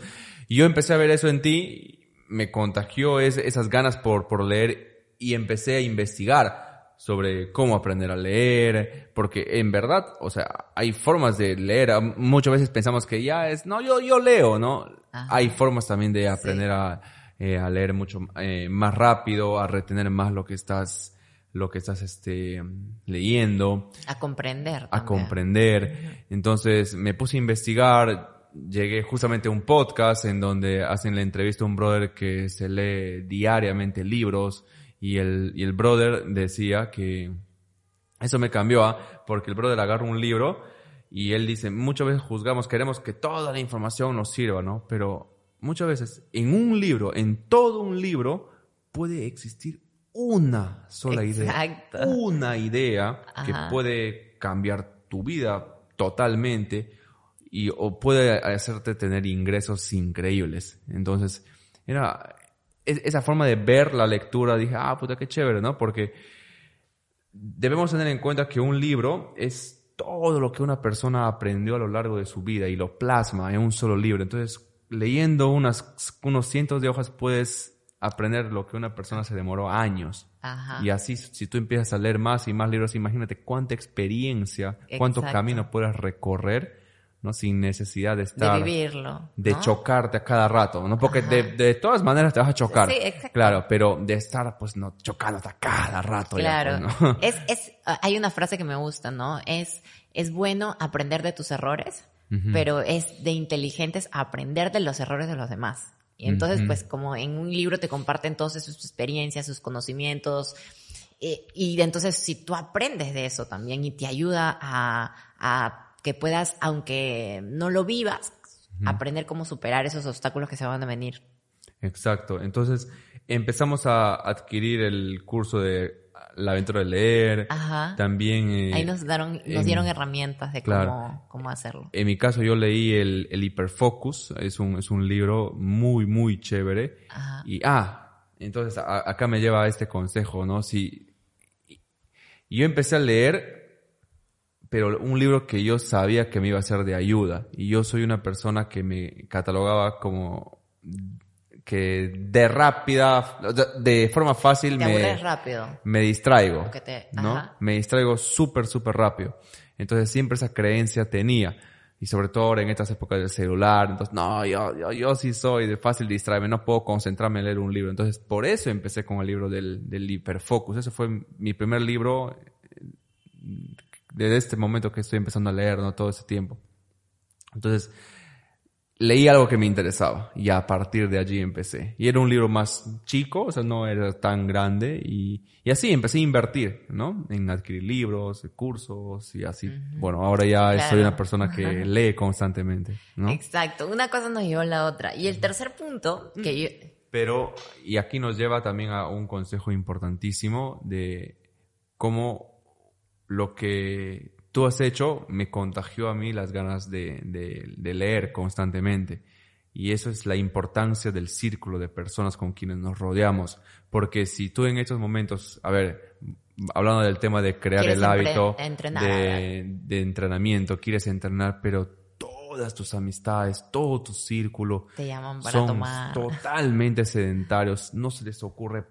yo empecé a ver eso en ti, me contagió esas ganas por, por leer y empecé a investigar sobre cómo aprender a leer, porque en verdad, o sea, hay formas de leer, muchas veces pensamos que ya es, no, yo, yo leo, ¿no? Hay formas también de aprender a, eh, a leer mucho eh, más rápido, a retener más lo que estás lo que estás este, leyendo. A comprender. A comprender. Entonces me puse a investigar, llegué justamente a un podcast en donde hacen la entrevista a un brother que se lee diariamente libros y el, y el brother decía que eso me cambió, ¿ah? porque el brother agarra un libro y él dice, muchas veces juzgamos, queremos que toda la información nos sirva, ¿no? Pero muchas veces en un libro, en todo un libro, puede existir una sola idea. Una idea que puede cambiar tu vida totalmente y o puede hacerte tener ingresos increíbles. Entonces, era esa forma de ver la lectura, dije, ah, puta, qué chévere, ¿no? Porque debemos tener en cuenta que un libro es todo lo que una persona aprendió a lo largo de su vida y lo plasma en un solo libro. Entonces, leyendo unas, unos cientos de hojas puedes aprender lo que una persona se demoró años. Y así, si tú empiezas a leer más y más libros, imagínate cuánta experiencia, cuánto camino puedes recorrer, ¿no? Sin necesidad de estar... De vivirlo. De chocarte a cada rato, ¿no? Porque de, de, todas maneras te vas a chocar. Sí, exacto. Claro, pero de estar, pues, no, chocándote a cada rato. Claro. Pues, es, es, hay una frase que me gusta, ¿no? Es, es bueno aprender de tus errores, pero es de inteligentes aprender de los errores de los demás. Y entonces, pues como en un libro te comparten todas sus experiencias, sus conocimientos, eh, y entonces si tú aprendes de eso también y te ayuda a, a que puedas, aunque no lo vivas, aprender cómo superar esos obstáculos que se van a venir. Exacto. Entonces empezamos a adquirir el curso de La aventura de leer. Ajá. También... eh, Ahí nos, daron, nos en- dieron herramientas de Claro. cómo, cómo hacerlo. En mi caso yo leí el, el Hiperfocus, es un, es un libro muy, muy chévere. Ajá. Y, ah, entonces a- acá me lleva a este consejo, ¿no? Si yo empecé a leer, pero un libro que yo sabía que me iba a ser de ayuda. Y yo soy una persona que me catalogaba como que de rápida, de forma fácil Te me, rápido. me distraigo. Me distraigo súper, súper rápido. Entonces siempre esa creencia tenía. Y sobre todo ahora en estas épocas del celular. Entonces, no, yo, yo, yo sí soy de fácil distraerme, no puedo concentrarme en leer un libro. Entonces, por eso empecé con el libro del, del hiperfocus. Ese fue mi primer libro eh, desde este momento que estoy empezando a leer, ¿no? Todo ese tiempo. Entonces, leí algo que me interesaba y a partir de allí empecé. Y era un libro más chico, o sea, no era tan grande y, y así empecé a invertir, ¿no? En adquirir libros, cursos y así. Bueno, ahora ya Claro. soy una persona que lee constantemente, ¿no? Exacto. Una cosa nos llevó a la otra. Y el tercer punto, que yo... Pero, y aquí nos lleva también a un consejo importantísimo de cómo lo que tú has hecho me contagió a mí las ganas de, de- de leer constantemente. Y eso es la importancia del círculo de personas con quienes nos rodeamos. Porque si tú en estos momentos, a ver, hablando del tema de crear el hábito entrenar, de, de entrenamiento, quieres entrenar, pero todas tus amistades, todo tu círculo, Te llaman para son tomar. totalmente sedentarios, no se les ocurre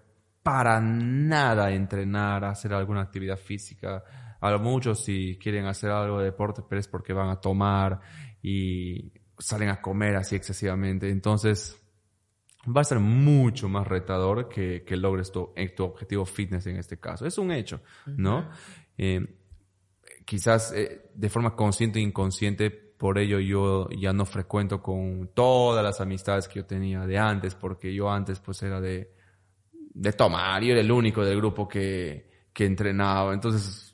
para nada entrenar, hacer alguna actividad física. A muchos si quieren hacer algo de deporte, pero es porque van a tomar y salen a comer así excesivamente. Entonces, va a ser mucho más retador que, que logres tu, eh, tu objetivo fitness en este caso. Es un hecho, ¿no? Eh, quizás eh, de forma consciente e inconsciente, por ello yo ya no frecuento con todas las amistades que yo tenía de antes, porque yo antes pues era de, de tomar, yo era el único del grupo que, que entrenaba. Entonces,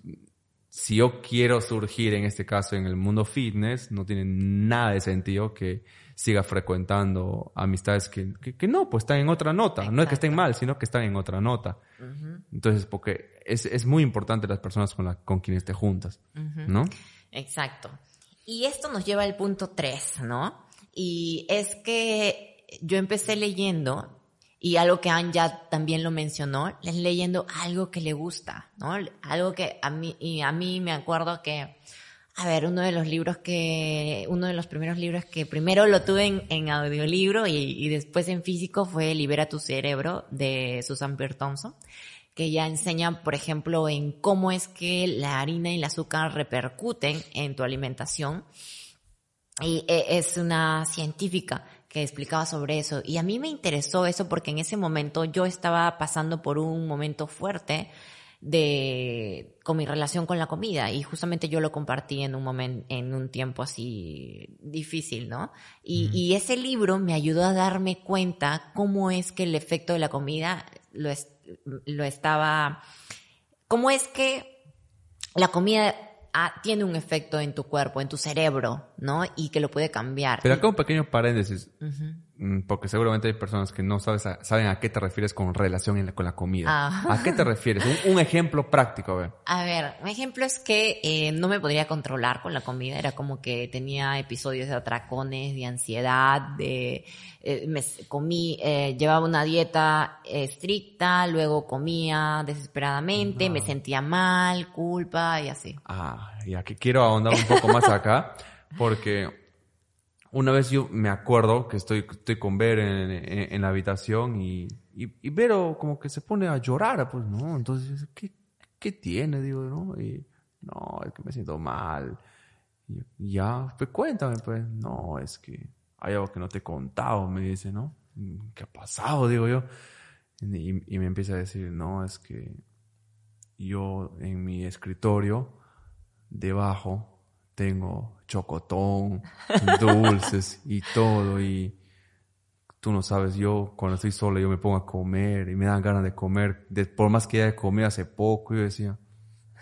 si yo quiero surgir en este caso en el mundo fitness, no tiene nada de sentido que siga frecuentando amistades que, que, que no, pues están en otra nota. No es que estén mal, sino que están en otra nota. Entonces, porque es, es muy importante las personas con, la, con quienes te juntas, ¿no? Exacto. Y esto nos lleva al punto 3, ¿no? Y es que yo empecé leyendo, y algo que Anne ya también lo mencionó, leyendo algo que le gusta, ¿no? Algo que a mí, y a mí me acuerdo que, a ver, uno de los libros que, uno de los primeros libros que primero lo tuve en, audiolibro y, después en físico fue Libera tu cerebro de Susan Pierre Thompson que ya enseña, por ejemplo, en cómo es que la harina y el azúcar repercuten en tu alimentación. Y eh, es una científica que explicaba sobre eso. Y a mí me interesó eso porque en ese momento yo estaba pasando por un momento fuerte de con mi relación con la comida. Y justamente yo lo compartí en un momento en un tiempo así difícil no y, y ese libro me ayudó a darme cuenta cómo es que el efecto de la comida lo, es- lo estaba cómo es que la comida ah, tiene un efecto en tu cuerpo en tu cerebro no y que lo puede cambiar. Pero acá un pequeño paréntesis, porque seguramente hay personas que no sabes a- saben a qué te refieres con relación en la- con la comida. Ah. ¿A qué te refieres? Un, un ejemplo práctico, a ver. A ver, un ejemplo es que eh, no me podría controlar con la comida, era como que tenía episodios de atracones, de ansiedad, de eh, me comí, eh, llevaba una dieta estricta, luego comía desesperadamente, me sentía mal, culpa y así. Ah, y aquí quiero ahondar un poco más acá, porque una vez yo me acuerdo que estoy, estoy con Vero en, en- la habitación y, y, y como que se pone a llorar, pues, ¿no? Entonces, ¿qué, qué tiene? Digo, ¿no? Y, no, es que me siento mal. Y, ya, pues cuéntame, pues, no, es que hay algo que no te he contado, me dice, ¿no? ¿Qué ha pasado? Digo yo. Y me empieza a decir, no, es que yo en mi escritorio, debajo, tengo chocotón, dulces y todo. Y tú no sabes, yo cuando estoy solo, yo me pongo a comer y me dan ganas de comer. De- por más que haya comido hace poco, yo decía,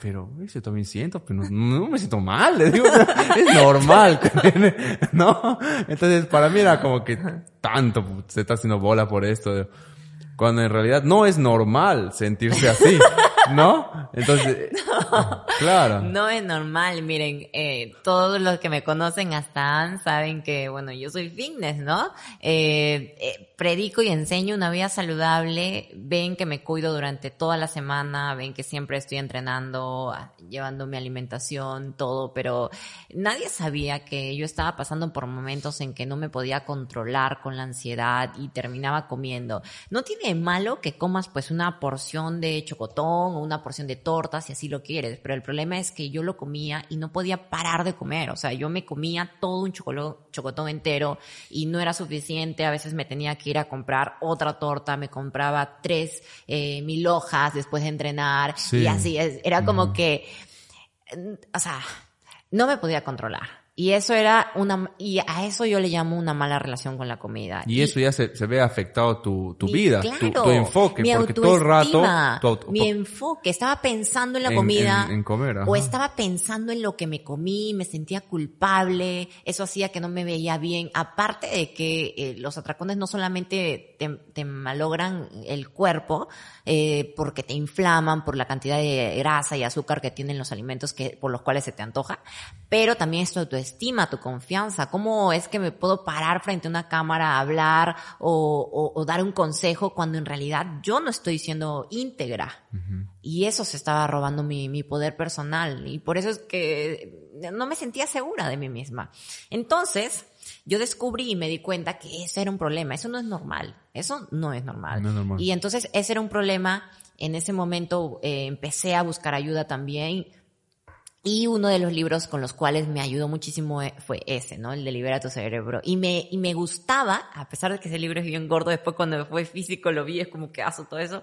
pero eso también siento, pero no, no me siento mal, le digo, es normal, ¿no? Entonces, para mí era como que tanto se está haciendo bola por esto, cuando en realidad no es normal sentirse así. ¿No? Entonces, claro. No es normal, miren, eh, todos los que me conocen hasta Han saben que, bueno, yo soy fitness, ¿no? Eh, eh, predico y enseño una vida saludable, ven que me cuido durante toda la semana, ven que siempre estoy entrenando, ah, llevando mi alimentación, todo, pero nadie sabía que yo estaba pasando por momentos en que no me podía controlar con la ansiedad y terminaba comiendo. No tiene malo que comas pues una porción de chocotón o una porción de tortas si así lo quieres, pero el problema es que yo lo comía y no podía parar de comer, o sea, yo me comía todo un chocotón entero y no era suficiente, a veces me tenía que ir a comprar otra torta, me compraba tres eh, mil hojas después de entrenar y así, era como que, o sea, no me podía controlar. Y eso era una, y a eso yo le llamo una mala relación con la comida. Y, eso ya se, se, ve afectado tu, tu vida, tu, tu, enfoque, porque todo el rato, mi enfoque, estaba pensando en la comida, en, comer, o estaba pensando en lo que me comí, me sentía culpable, eso hacía que no me veía bien. Aparte de que eh, los atracones no solamente te, te malogran el cuerpo, eh, porque te inflaman por la cantidad de grasa y azúcar que tienen los alimentos que, por los cuales se te antoja, pero también esto tu estima, tu confianza. ¿Cómo es que me puedo parar frente a una cámara a hablar o, o, dar un consejo cuando en realidad yo no estoy siendo íntegra? Y eso se estaba robando mi, mi poder personal y por eso es que no me sentía segura de mí misma. Entonces, yo descubrí y me di cuenta que ese era un problema. Eso no es normal. Eso no es normal. Y entonces ese era un problema. En ese momento eh, empecé a buscar ayuda también. Y uno de los libros con los cuales me ayudó muchísimo eh, fue ese, ¿no? El de Libera tu cerebro. Y me, y me gustaba, a pesar de que ese libro es bien gordo, después cuando fue físico lo vi, es como que hago todo eso.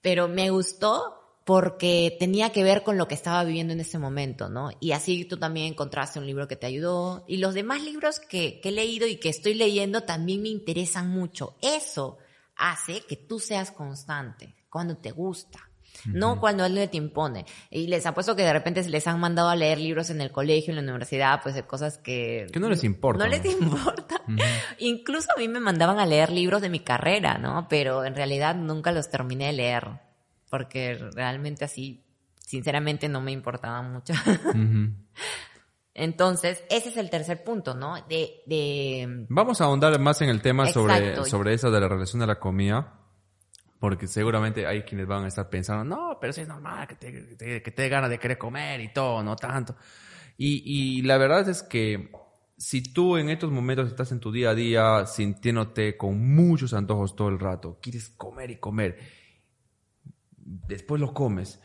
Pero me gustó porque tenía que ver con lo que estaba viviendo en ese momento, ¿no? Y así tú también encontraste un libro que te ayudó. Y los demás libros que, he leído y que estoy leyendo también me interesan mucho. Eso hace que tú seas constante cuando te gusta. No cuando alguien te impone. Y les apuesto que de repente les han mandado a leer libros en el colegio, en la universidad, pues de cosas que... Que no les importa. No les importa. Incluso a mí me mandaban a leer libros de mi carrera, ¿no? Pero en realidad nunca los terminé de leer porque realmente así, sinceramente, no me importaba mucho. Entonces, ese es el tercer punto, ¿no? De, de... Vamos a ahondar más en el tema sobre, sobre eso de la relación de la comida, porque seguramente hay quienes van a estar pensando, no, pero eso es normal, que te, que te, ganas de querer comer y todo, no tanto. Y, y la verdad es que si tú en estos momentos estás en tu día a día sintiéndote con muchos antojos todo el rato, quieres comer y comer, después lo comes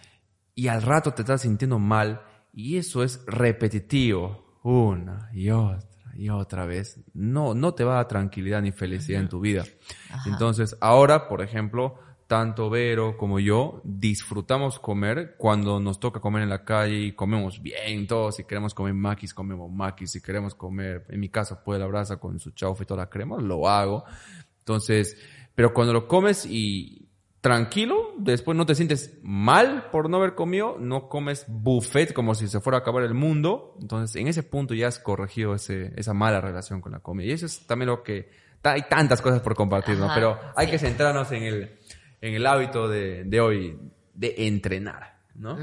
y al rato te estás sintiendo mal y eso es repetitivo una y otra y otra vez, no, no te va a dar tranquilidad ni felicidad en tu vida. Entonces, ahora, por ejemplo, tanto Vero como yo disfrutamos comer cuando nos toca comer en la calle y comemos bien todos. Si queremos comer maquis, comemos maquis. Si queremos comer, en mi casa, puede la brasa con su chaufa y toda la crema, lo hago. Entonces, pero cuando lo comes y, tranquilo, después no te sientes mal por no haber comido, no comes buffet como si se fuera a acabar el mundo, entonces en ese punto ya has corregido ese, esa mala relación con la comida. Y eso es también lo que, hay tantas cosas por compartir, ¿no? Pero hay que centrarnos en el, en el hábito de, de hoy, de entrenar, ¿no?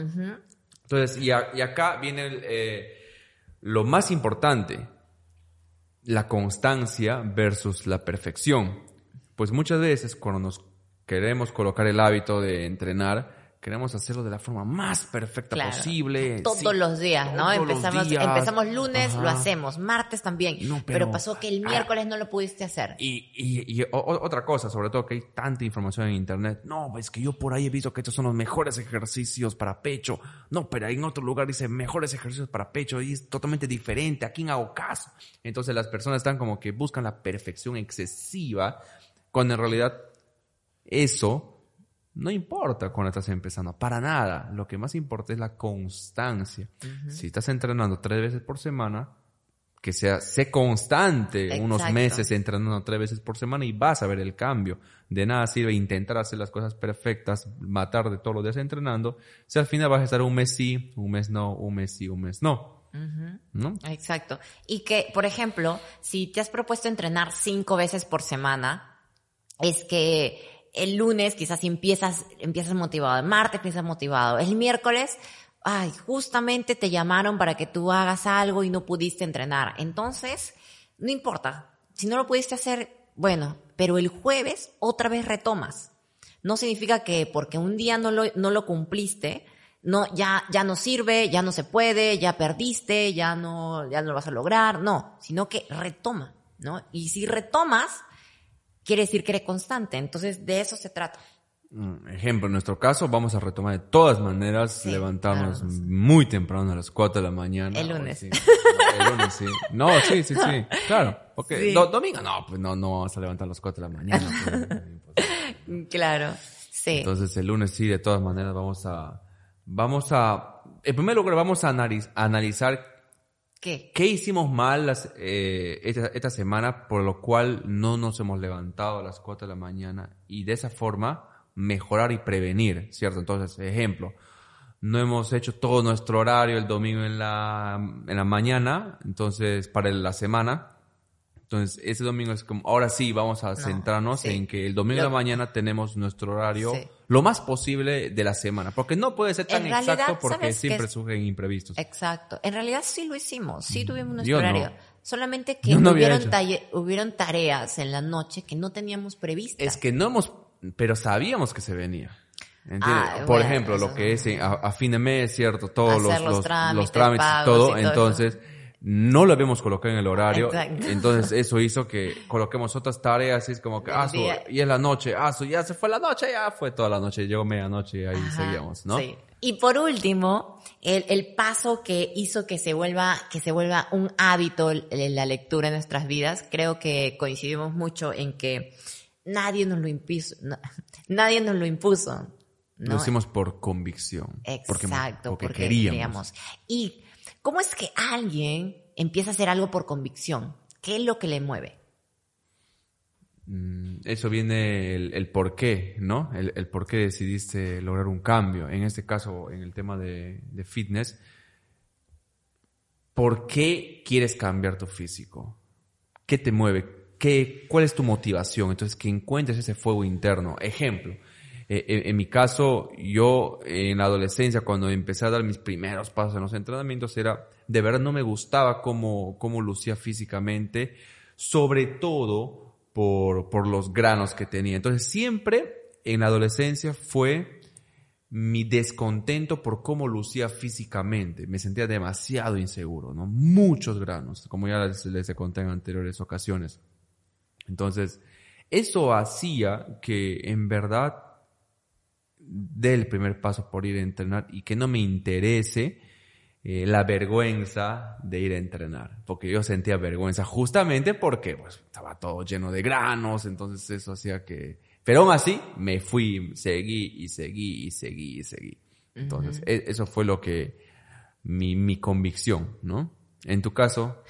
Entonces, y, acá viene eh, lo más importante, la constancia versus la perfección. Pues muchas veces cuando nos queremos colocar el hábito de entrenar, queremos hacerlo de la forma más perfecta posible. Todos los días, ¿no? Empezamos, empezamos lunes, lo hacemos, martes también. pero, pasó que el ah, miércoles no lo pudiste hacer. Y, y, otra cosa, sobre todo que hay tanta información en internet. No, es que yo por ahí he visto que estos son los mejores ejercicios para pecho. No, pero en otro lugar dice mejores ejercicios para pecho y es totalmente diferente. ¿A quién hago caso? Entonces las personas están como que buscan la perfección excesiva cuando en realidad eso no importa cuando estás empezando, para nada. Lo que más importa es la constancia. Si estás entrenando tres veces por semana, que sea, sé constante unos meses entrenando tres veces por semana y vas a ver el cambio. De nada sirve intentar hacer las cosas perfectas, matar de todos los días entrenando, si al final vas a estar un mes sí, un mes no, un mes sí, un mes no. ¿No? Exacto. Y que, por ejemplo, si te has propuesto entrenar cinco veces por semana, es que el lunes quizás empiezas, empiezas motivado, el martes empiezas motivado, el miércoles, ay, justamente te llamaron para que tú hagas algo y no pudiste entrenar. Entonces, no importa, si no lo pudiste hacer, bueno, pero el jueves otra vez retomas. No significa que porque un día no lo, no lo cumpliste, no, ya, ya no sirve, ya no se puede, ya perdiste, ya no, ya no lo vas a lograr, no, sino que retoma, ¿no? Y si retomas, quiere decir que eres constante, entonces de eso se trata. Mm, ejemplo, en nuestro caso vamos a retomar de todas maneras, levantarnos muy temprano a las 4 de la mañana. El lunes. el lunes, sí. No, sí, sí, sí. Claro. Porque domingo no, pues no, no vamos a levantar a las 4 de la mañana. Pues, claro, sí. Entonces el lunes sí, de todas maneras vamos a, vamos a, en primer lugar vamos a, analizar ¿Qué? ¿Qué hicimos mal las, eh, esta, esta, semana por lo cual no nos hemos levantado a las 4 de la mañana y de esa forma mejorar y prevenir, ¿cierto? Entonces, ejemplo, no hemos hecho todo nuestro horario el domingo en la, en la mañana, entonces para la semana. Entonces, ese domingo es como, ahora sí, vamos a centrarnos en que el domingo de la mañana tenemos nuestro horario lo más posible de la semana, porque no puede ser tan exacto porque siempre surgen imprevistos. Exacto. En realidad sí lo hicimos, sí tuvimos nuestro horario. Solamente que hubieron, hubieron tareas en la noche que no teníamos previstas. Es que no hemos pero sabíamos que se venía. Ah, Por ejemplo, lo que es a, fin de mes, ¿cierto? Todos los, los, trámites, todo. entonces, no lo habíamos colocado en el horario. Entonces, eso hizo que coloquemos otras tareas y es como que, ah, y es la noche, ah, ya se fue la noche, ya fue toda la noche, llegó medianoche y ahí seguíamos, ¿no? Sí. Y por último, el, el, paso que hizo que se vuelva, que se vuelva un hábito la lectura en nuestras vidas, creo que coincidimos mucho en que nadie nos lo impuso. nadie nos lo impuso. Lo hicimos por convicción. Exacto, porque, queríamos. ¿Y cómo es que alguien empieza a hacer algo por convicción? ¿Qué es lo que le mueve? Mm, eso viene el, por qué, ¿no? El, por qué decidiste lograr un cambio. En este caso, en el tema de, de fitness, ¿por qué quieres cambiar tu físico? ¿Qué te mueve? ¿qué, ¿cuál es tu motivación? Entonces, que encuentres ese fuego interno. Ejemplo, eh, en, mi caso, yo en la adolescencia, cuando empecé a dar mis primeros pasos en los entrenamientos, era, de verdad no me gustaba cómo, cómo lucía físicamente, sobre todo por, por los granos que tenía. Entonces, siempre en la adolescencia fue mi descontento por cómo lucía físicamente. Me sentía demasiado inseguro, ¿no? Muchos granos, como ya les, les conté en anteriores ocasiones. Entonces, eso hacía que en verdad dé el primer paso por ir a entrenar y que no me interese eh, la vergüenza de ir a entrenar, porque yo sentía vergüenza justamente porque pues, estaba todo lleno de granos, entonces eso hacía que... Pero aún así me fui, seguí y seguí y seguí y seguí. Entonces, e, eso fue lo que mi, mi convicción, ¿no? En tu caso...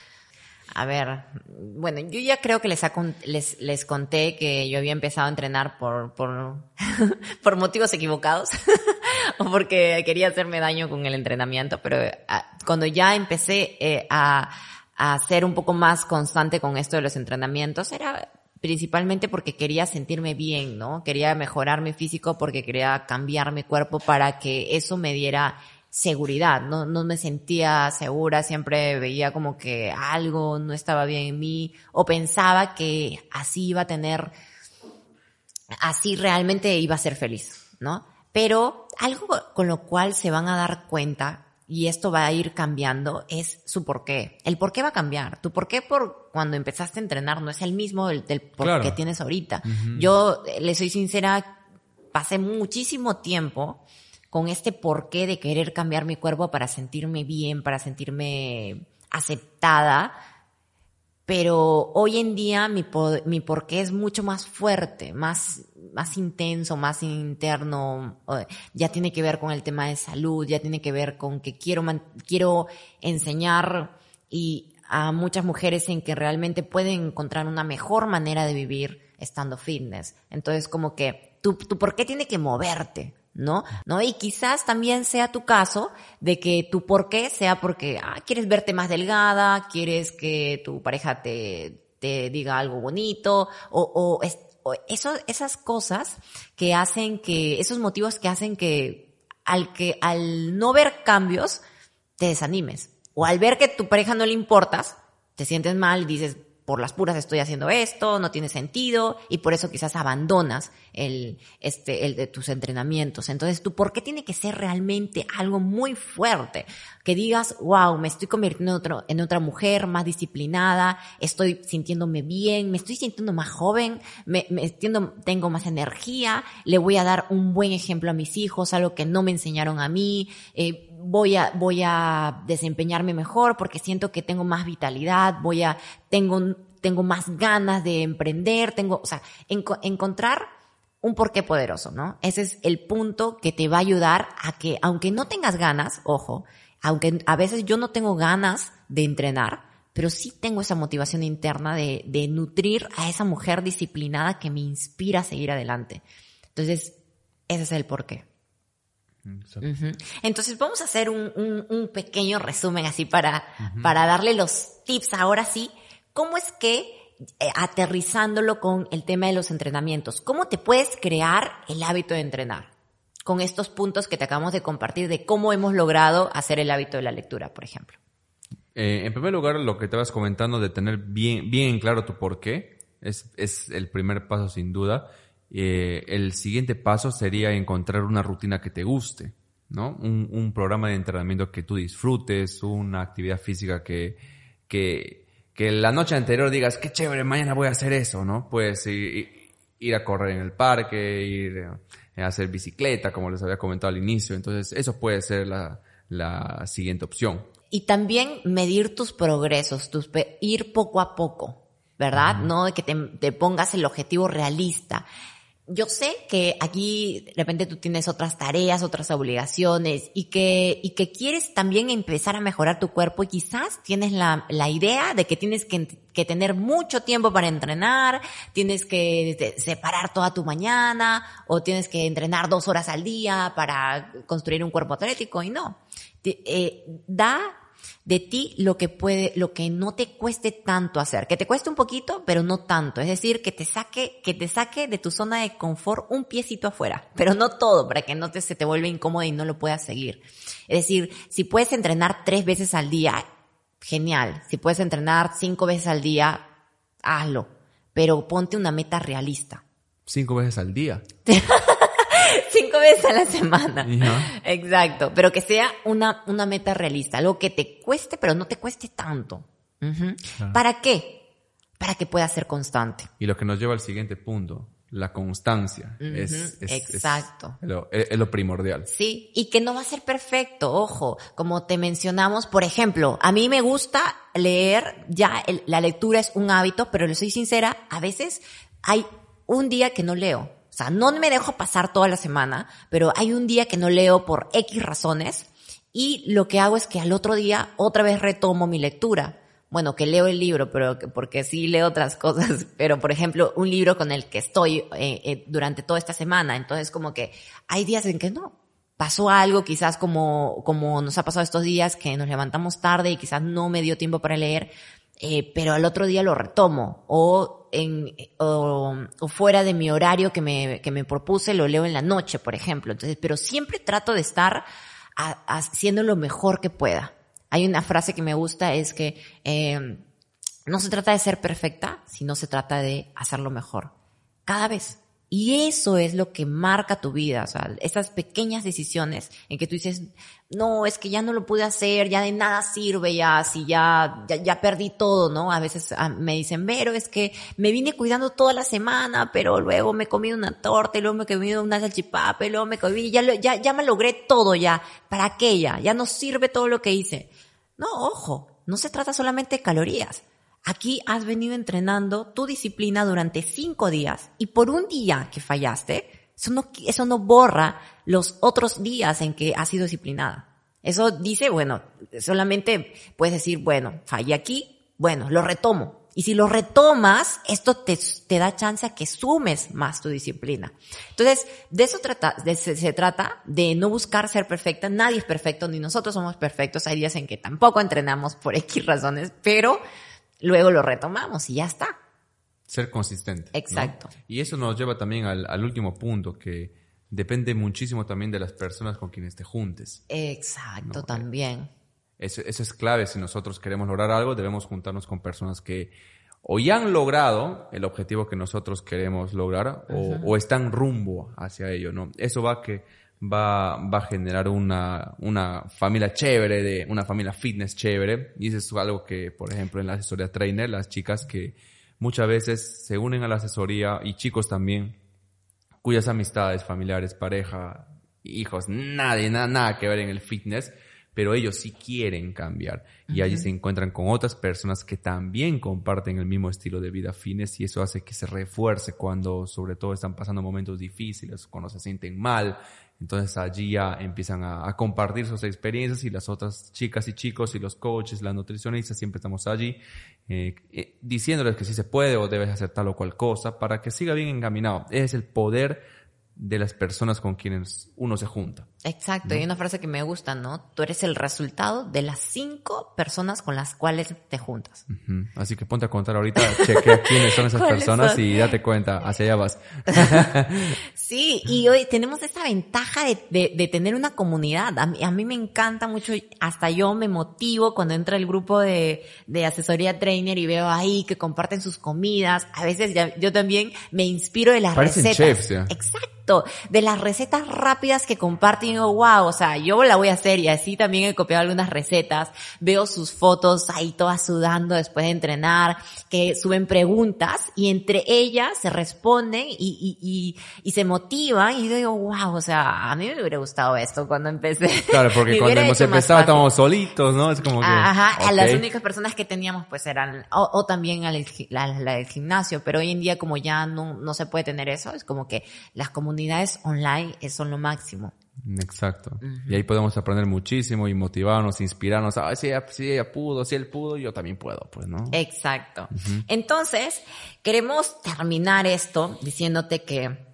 A ver, bueno, yo ya creo que les, les, les conté que yo había empezado a entrenar por, por, por motivos equivocados o porque quería hacerme daño con el entrenamiento, pero ah, cuando ya empecé eh, a, a ser un poco más constante con esto de los entrenamientos, era principalmente porque quería sentirme bien, ¿no? Quería mejorar mi físico porque quería cambiar mi cuerpo para que eso me diera seguridad, no, no me sentía segura, siempre veía como que algo no estaba bien en mí o pensaba que así iba a tener, así realmente iba a ser feliz, ¿no? Pero algo con lo cual se van a dar cuenta y esto va a ir cambiando es su porqué. El por qué va a cambiar. Tu porqué por cuando empezaste a entrenar no es el mismo del, del por qué tienes ahorita. Yo, le soy sincera, pasé muchísimo tiempo con este porqué de querer cambiar mi cuerpo para sentirme bien, para sentirme aceptada. Pero hoy en día mi, porqué es mucho más fuerte, más, más intenso, más interno. Ya tiene que ver con el tema de salud, ya tiene que ver con que quiero, quiero enseñar y a muchas mujeres en que realmente pueden encontrar una mejor manera de vivir estando fitness. Entonces como que tu, tu por qué tiene que moverte. ¿No? ¿No? Y quizás también sea tu caso de que tu por qué sea porque ah, quieres verte más delgada, quieres que tu pareja te, te diga algo bonito, o, o, eso, esas cosas que hacen que, esos motivos que hacen que al que, al no ver cambios, te desanimes. O al ver que tu pareja no le importas, te sientes mal y dices, por las puras estoy haciendo esto, no tiene sentido y por eso quizás abandonas el, este, el de tus entrenamientos. Entonces, ¿tú por qué tiene que ser realmente algo muy fuerte? Que digas, wow, me estoy convirtiendo en, otro, en otra mujer más disciplinada, estoy sintiéndome bien, me estoy sintiendo más joven, me, me tengo más energía, le voy a dar un buen ejemplo a mis hijos, algo que no me enseñaron a mí, eh, voy a, voy a desempeñarme mejor porque siento que tengo más vitalidad, voy a, tengo, tengo más ganas de emprender, tengo, o sea, encontrar un porqué poderoso, ¿no? Ese es el punto que te va a ayudar a que, aunque no tengas ganas, ojo, aunque a veces yo no tengo ganas de entrenar, pero sí tengo esa motivación interna de, de nutrir a esa mujer disciplinada que me inspira a seguir adelante. Entonces, ese es el porqué. Entonces vamos a hacer un, pequeño resumen así para, para darle los tips ahora sí. ¿Cómo es que, eh, aterrizándolo con el tema de los entrenamientos, cómo te puedes crear el hábito de entrenar? Con estos puntos que te acabamos de compartir de cómo hemos logrado hacer el hábito de la lectura, por ejemplo. Eh, en primer lugar, lo que te vas comentando de tener bien, bien claro tu por qué es, es el primer paso sin duda. Eh, el siguiente paso sería encontrar una rutina que te guste, ¿no? Un, programa de entrenamiento que tú disfrutes, una actividad física que, que, que la noche anterior digas, qué chévere, mañana voy a hacer eso, ¿no? Pues ir, a correr en el parque, ir a hacer bicicleta, como les había comentado al inicio. Entonces, eso puede ser la, la siguiente opción. Y también medir tus progresos, tus, ir poco a poco, ¿verdad? No de que te, te pongas el objetivo realista yo sé que aquí de repente tú tienes otras tareas, otras obligaciones y que, y que quieres también empezar a mejorar tu cuerpo y quizás tienes la, la idea de que tienes que, que, tener mucho tiempo para entrenar, tienes que separar toda tu mañana o tienes que entrenar dos horas al día para construir un cuerpo atlético y no. Eh, da de ti lo que puede, lo que no te cueste tanto hacer, que te cueste un poquito, pero no tanto. Es decir, que te saque, que te saque de tu zona de confort un piecito afuera, pero no todo, para que no te, se te vuelva incómodo y no lo puedas seguir. Es decir, si puedes entrenar tres veces al día, genial. Si puedes entrenar cinco veces al día, hazlo. Pero ponte una meta realista. Cinco veces al día. cinco veces a la semana. Exacto. Pero que sea una, una meta realista, algo que te cueste, pero no te cueste tanto. ¿Para qué? Para que pueda ser constante. Y lo que nos lleva al siguiente punto, la constancia. es, Exacto. Es lo, primordial. Sí, y que no va a ser perfecto, ojo, como te mencionamos, por ejemplo, a mí me gusta leer, ya la lectura es un hábito, pero le soy sincera, a veces hay un día que no leo. O sea, no me dejo pasar toda la semana, pero hay un día que no leo por X razones y lo que hago es que al otro día otra vez retomo mi lectura. Bueno, que leo el libro, pero porque sí leo otras cosas, pero por ejemplo, un libro con el que estoy eh, eh, durante toda esta semana. Entonces, como que hay días en que no. Pasó algo, quizás como, como nos ha pasado estos días, que nos levantamos tarde y quizás no me dio tiempo para leer, eh, pero al otro día lo retomo. O fuera de mi horario que me, que me propuse, lo leo en la noche, por ejemplo. Entonces, pero siempre trato de estar haciendo lo mejor que pueda. Hay una frase que me gusta, es que eh, no se trata de ser perfecta, sino se trata de hacerlo mejor. Cada vez. Y eso es lo que marca tu vida, o sea, esas pequeñas decisiones en que tú dices, no, es que ya no lo pude hacer, ya de nada sirve, ya, si ya, ya, perdí todo, ¿no? A veces ah, me dicen, pero es que me vine cuidando toda la semana, pero luego me comí una torta, y luego me comí una salchipapa, luego me comí, ya, ya, ya me logré todo ya. ¿Para ya? Ya no sirve todo lo que hice. No, ojo, no se trata solamente de calorías. Aquí has venido entrenando tu disciplina durante cinco días y por un día que fallaste, eso no, eso no borra los otros días en que has sido disciplinada. Eso dice, bueno, solamente puedes decir, bueno, fallé aquí, bueno, lo retomo. Y si lo retomas, esto te, te da chance a que sumes más tu disciplina. Entonces, de eso trata, se, se, trata, de no buscar ser perfecta. Nadie es perfecto, ni nosotros somos perfectos. Hay días en que tampoco entrenamos por X razones, pero luego lo retomamos y ya está. ser consistente. ¿no? Exacto. Y eso nos lleva también al, al último punto, que depende muchísimo también de las personas con quienes te juntes. Exacto, No, también. Eso, eso es clave. Si nosotros queremos lograr algo, debemos juntarnos con personas que o ya han logrado el objetivo que nosotros queremos lograr o, o están rumbo hacia ello, ¿no? Eso va que va, va a generar una, una familia chévere, de una familia fitness chévere. Y eso es algo que, por ejemplo, en la asesoría trainer, las chicas que muchas veces se unen a la asesoría y chicos también, cuyas amistades, familiares, pareja, hijos, nadie, nada, nada que ver en el fitness, pero ellos sí quieren cambiar. Y allí se encuentran con otras personas que también comparten el mismo estilo de vida fitness y eso hace que se refuerce cuando sobre todo están pasando momentos difíciles, cuando se sienten mal. Entonces allí ya empiezan a, compartir sus experiencias y las otras chicas y chicos y los coaches, las nutricionistas, siempre estamos allí eh, eh, diciéndoles que sí se puede o debes hacer tal o cual cosa para que siga bien encaminado. Es el poder de las personas con quienes uno se junta. Exacto, y una frase que me gusta, ¿no? Tú eres el resultado de las cinco personas con las cuales te juntas. Así que ponte a contar ahorita, chequea quiénes son esas ¿Cuáles personas son? y date cuenta, hacia allá vas. Sí, y hoy tenemos esta ventaja de, de- de tener una comunidad. A mí, a mí me encanta mucho, hasta yo me motivo cuando entra el grupo de, de asesoría trainer y veo ahí que comparten sus comidas. A veces ya- yo también me inspiro de las Parecen recetas. chefs, ya. Exacto, de las recetas rápidas que comparten. Y digo, wow, o sea, yo la voy a hacer y así también he copiado algunas recetas. Veo sus fotos ahí todas sudando después de entrenar, que suben preguntas y entre ellas se responden y, y, y, y se motivan y digo, wow, o sea, a mí me hubiera gustado esto cuando empecé. Claro, porque cuando hemos empezado estábamos solitos, ¿no? Es como que... Ajá, a las únicas personas que teníamos pues eran, o, o también al, gi- la, la del gimnasio, pero hoy en día como ya no, no se puede tener eso, es como que las comunidades online son lo máximo. Exacto. Y ahí podemos aprender muchísimo y motivarnos, inspirarnos. Ah, si ella, si ella pudo, si él pudo, yo también puedo, pues, ¿no? Exacto. Entonces, queremos terminar esto diciéndote que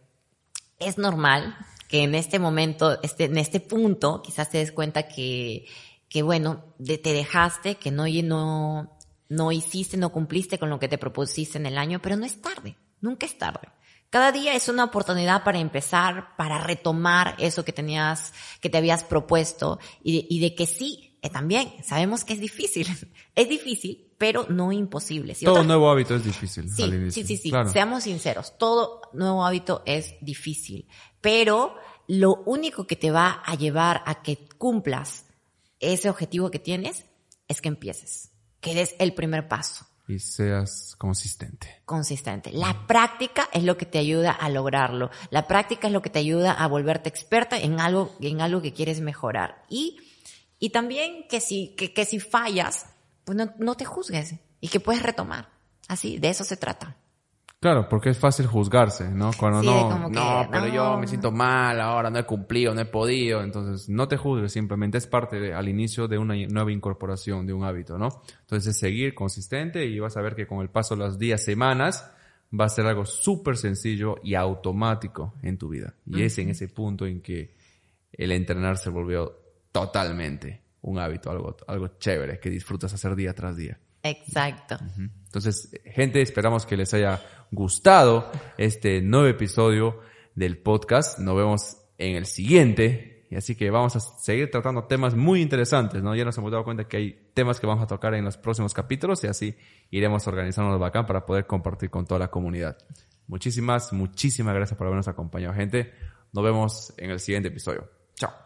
es normal que en este momento, este, en este punto, quizás te des cuenta que, que bueno, de- te dejaste, que no, no, no hiciste, no cumpliste con lo que te propusiste en el año, pero no es tarde, nunca es tarde. Cada día es una oportunidad para empezar, para retomar eso que tenías, que te habías propuesto y de, y de que sí, eh, también sabemos que es difícil. Es difícil, pero no imposible. Si Todo otra- nuevo hábito es difícil Sí, al inicio. sí, sí, sí. Claro. Seamos sinceros. Todo nuevo hábito es difícil. Pero lo único que te va a llevar a que cumplas ese objetivo que tienes es que empieces. Que des el primer paso. Y seas consistente. Consistente. La práctica es lo que te ayuda a lograrlo. La práctica es lo que te ayuda a volverte experta en algo, en algo que quieres mejorar. Y, y también que si, que, que si fallas, pues no, no te juzgues y que puedes retomar. Así, de eso se trata. Claro, porque es fácil juzgarse, ¿no? Cuando Sí, no, como que, no, pero yo me siento mal ahora, no he cumplido, no he podido. Entonces, no te juzgues, simplemente es parte de- al inicio de una nueva incorporación, de un hábito, ¿no? Entonces, es seguir consistente y vas a ver que con el paso de los días, semanas, va a ser algo súper sencillo y automático en tu vida. Y es en ese punto en que el entrenar se volvió totalmente un hábito, algo, algo chévere que disfrutas hacer día tras día. Exacto. Entonces, gente, esperamos que les haya gustado este nuevo episodio del podcast. Nos vemos en el siguiente. Y así que vamos a seguir tratando temas muy interesantes, ¿no? Ya nos hemos dado cuenta que hay temas que vamos a tocar en los próximos capítulos y así iremos organizándonos bacán para poder compartir con toda la comunidad. Muchísimas, muchísimas gracias por habernos acompañado, gente. Nos vemos en el siguiente episodio. Chao.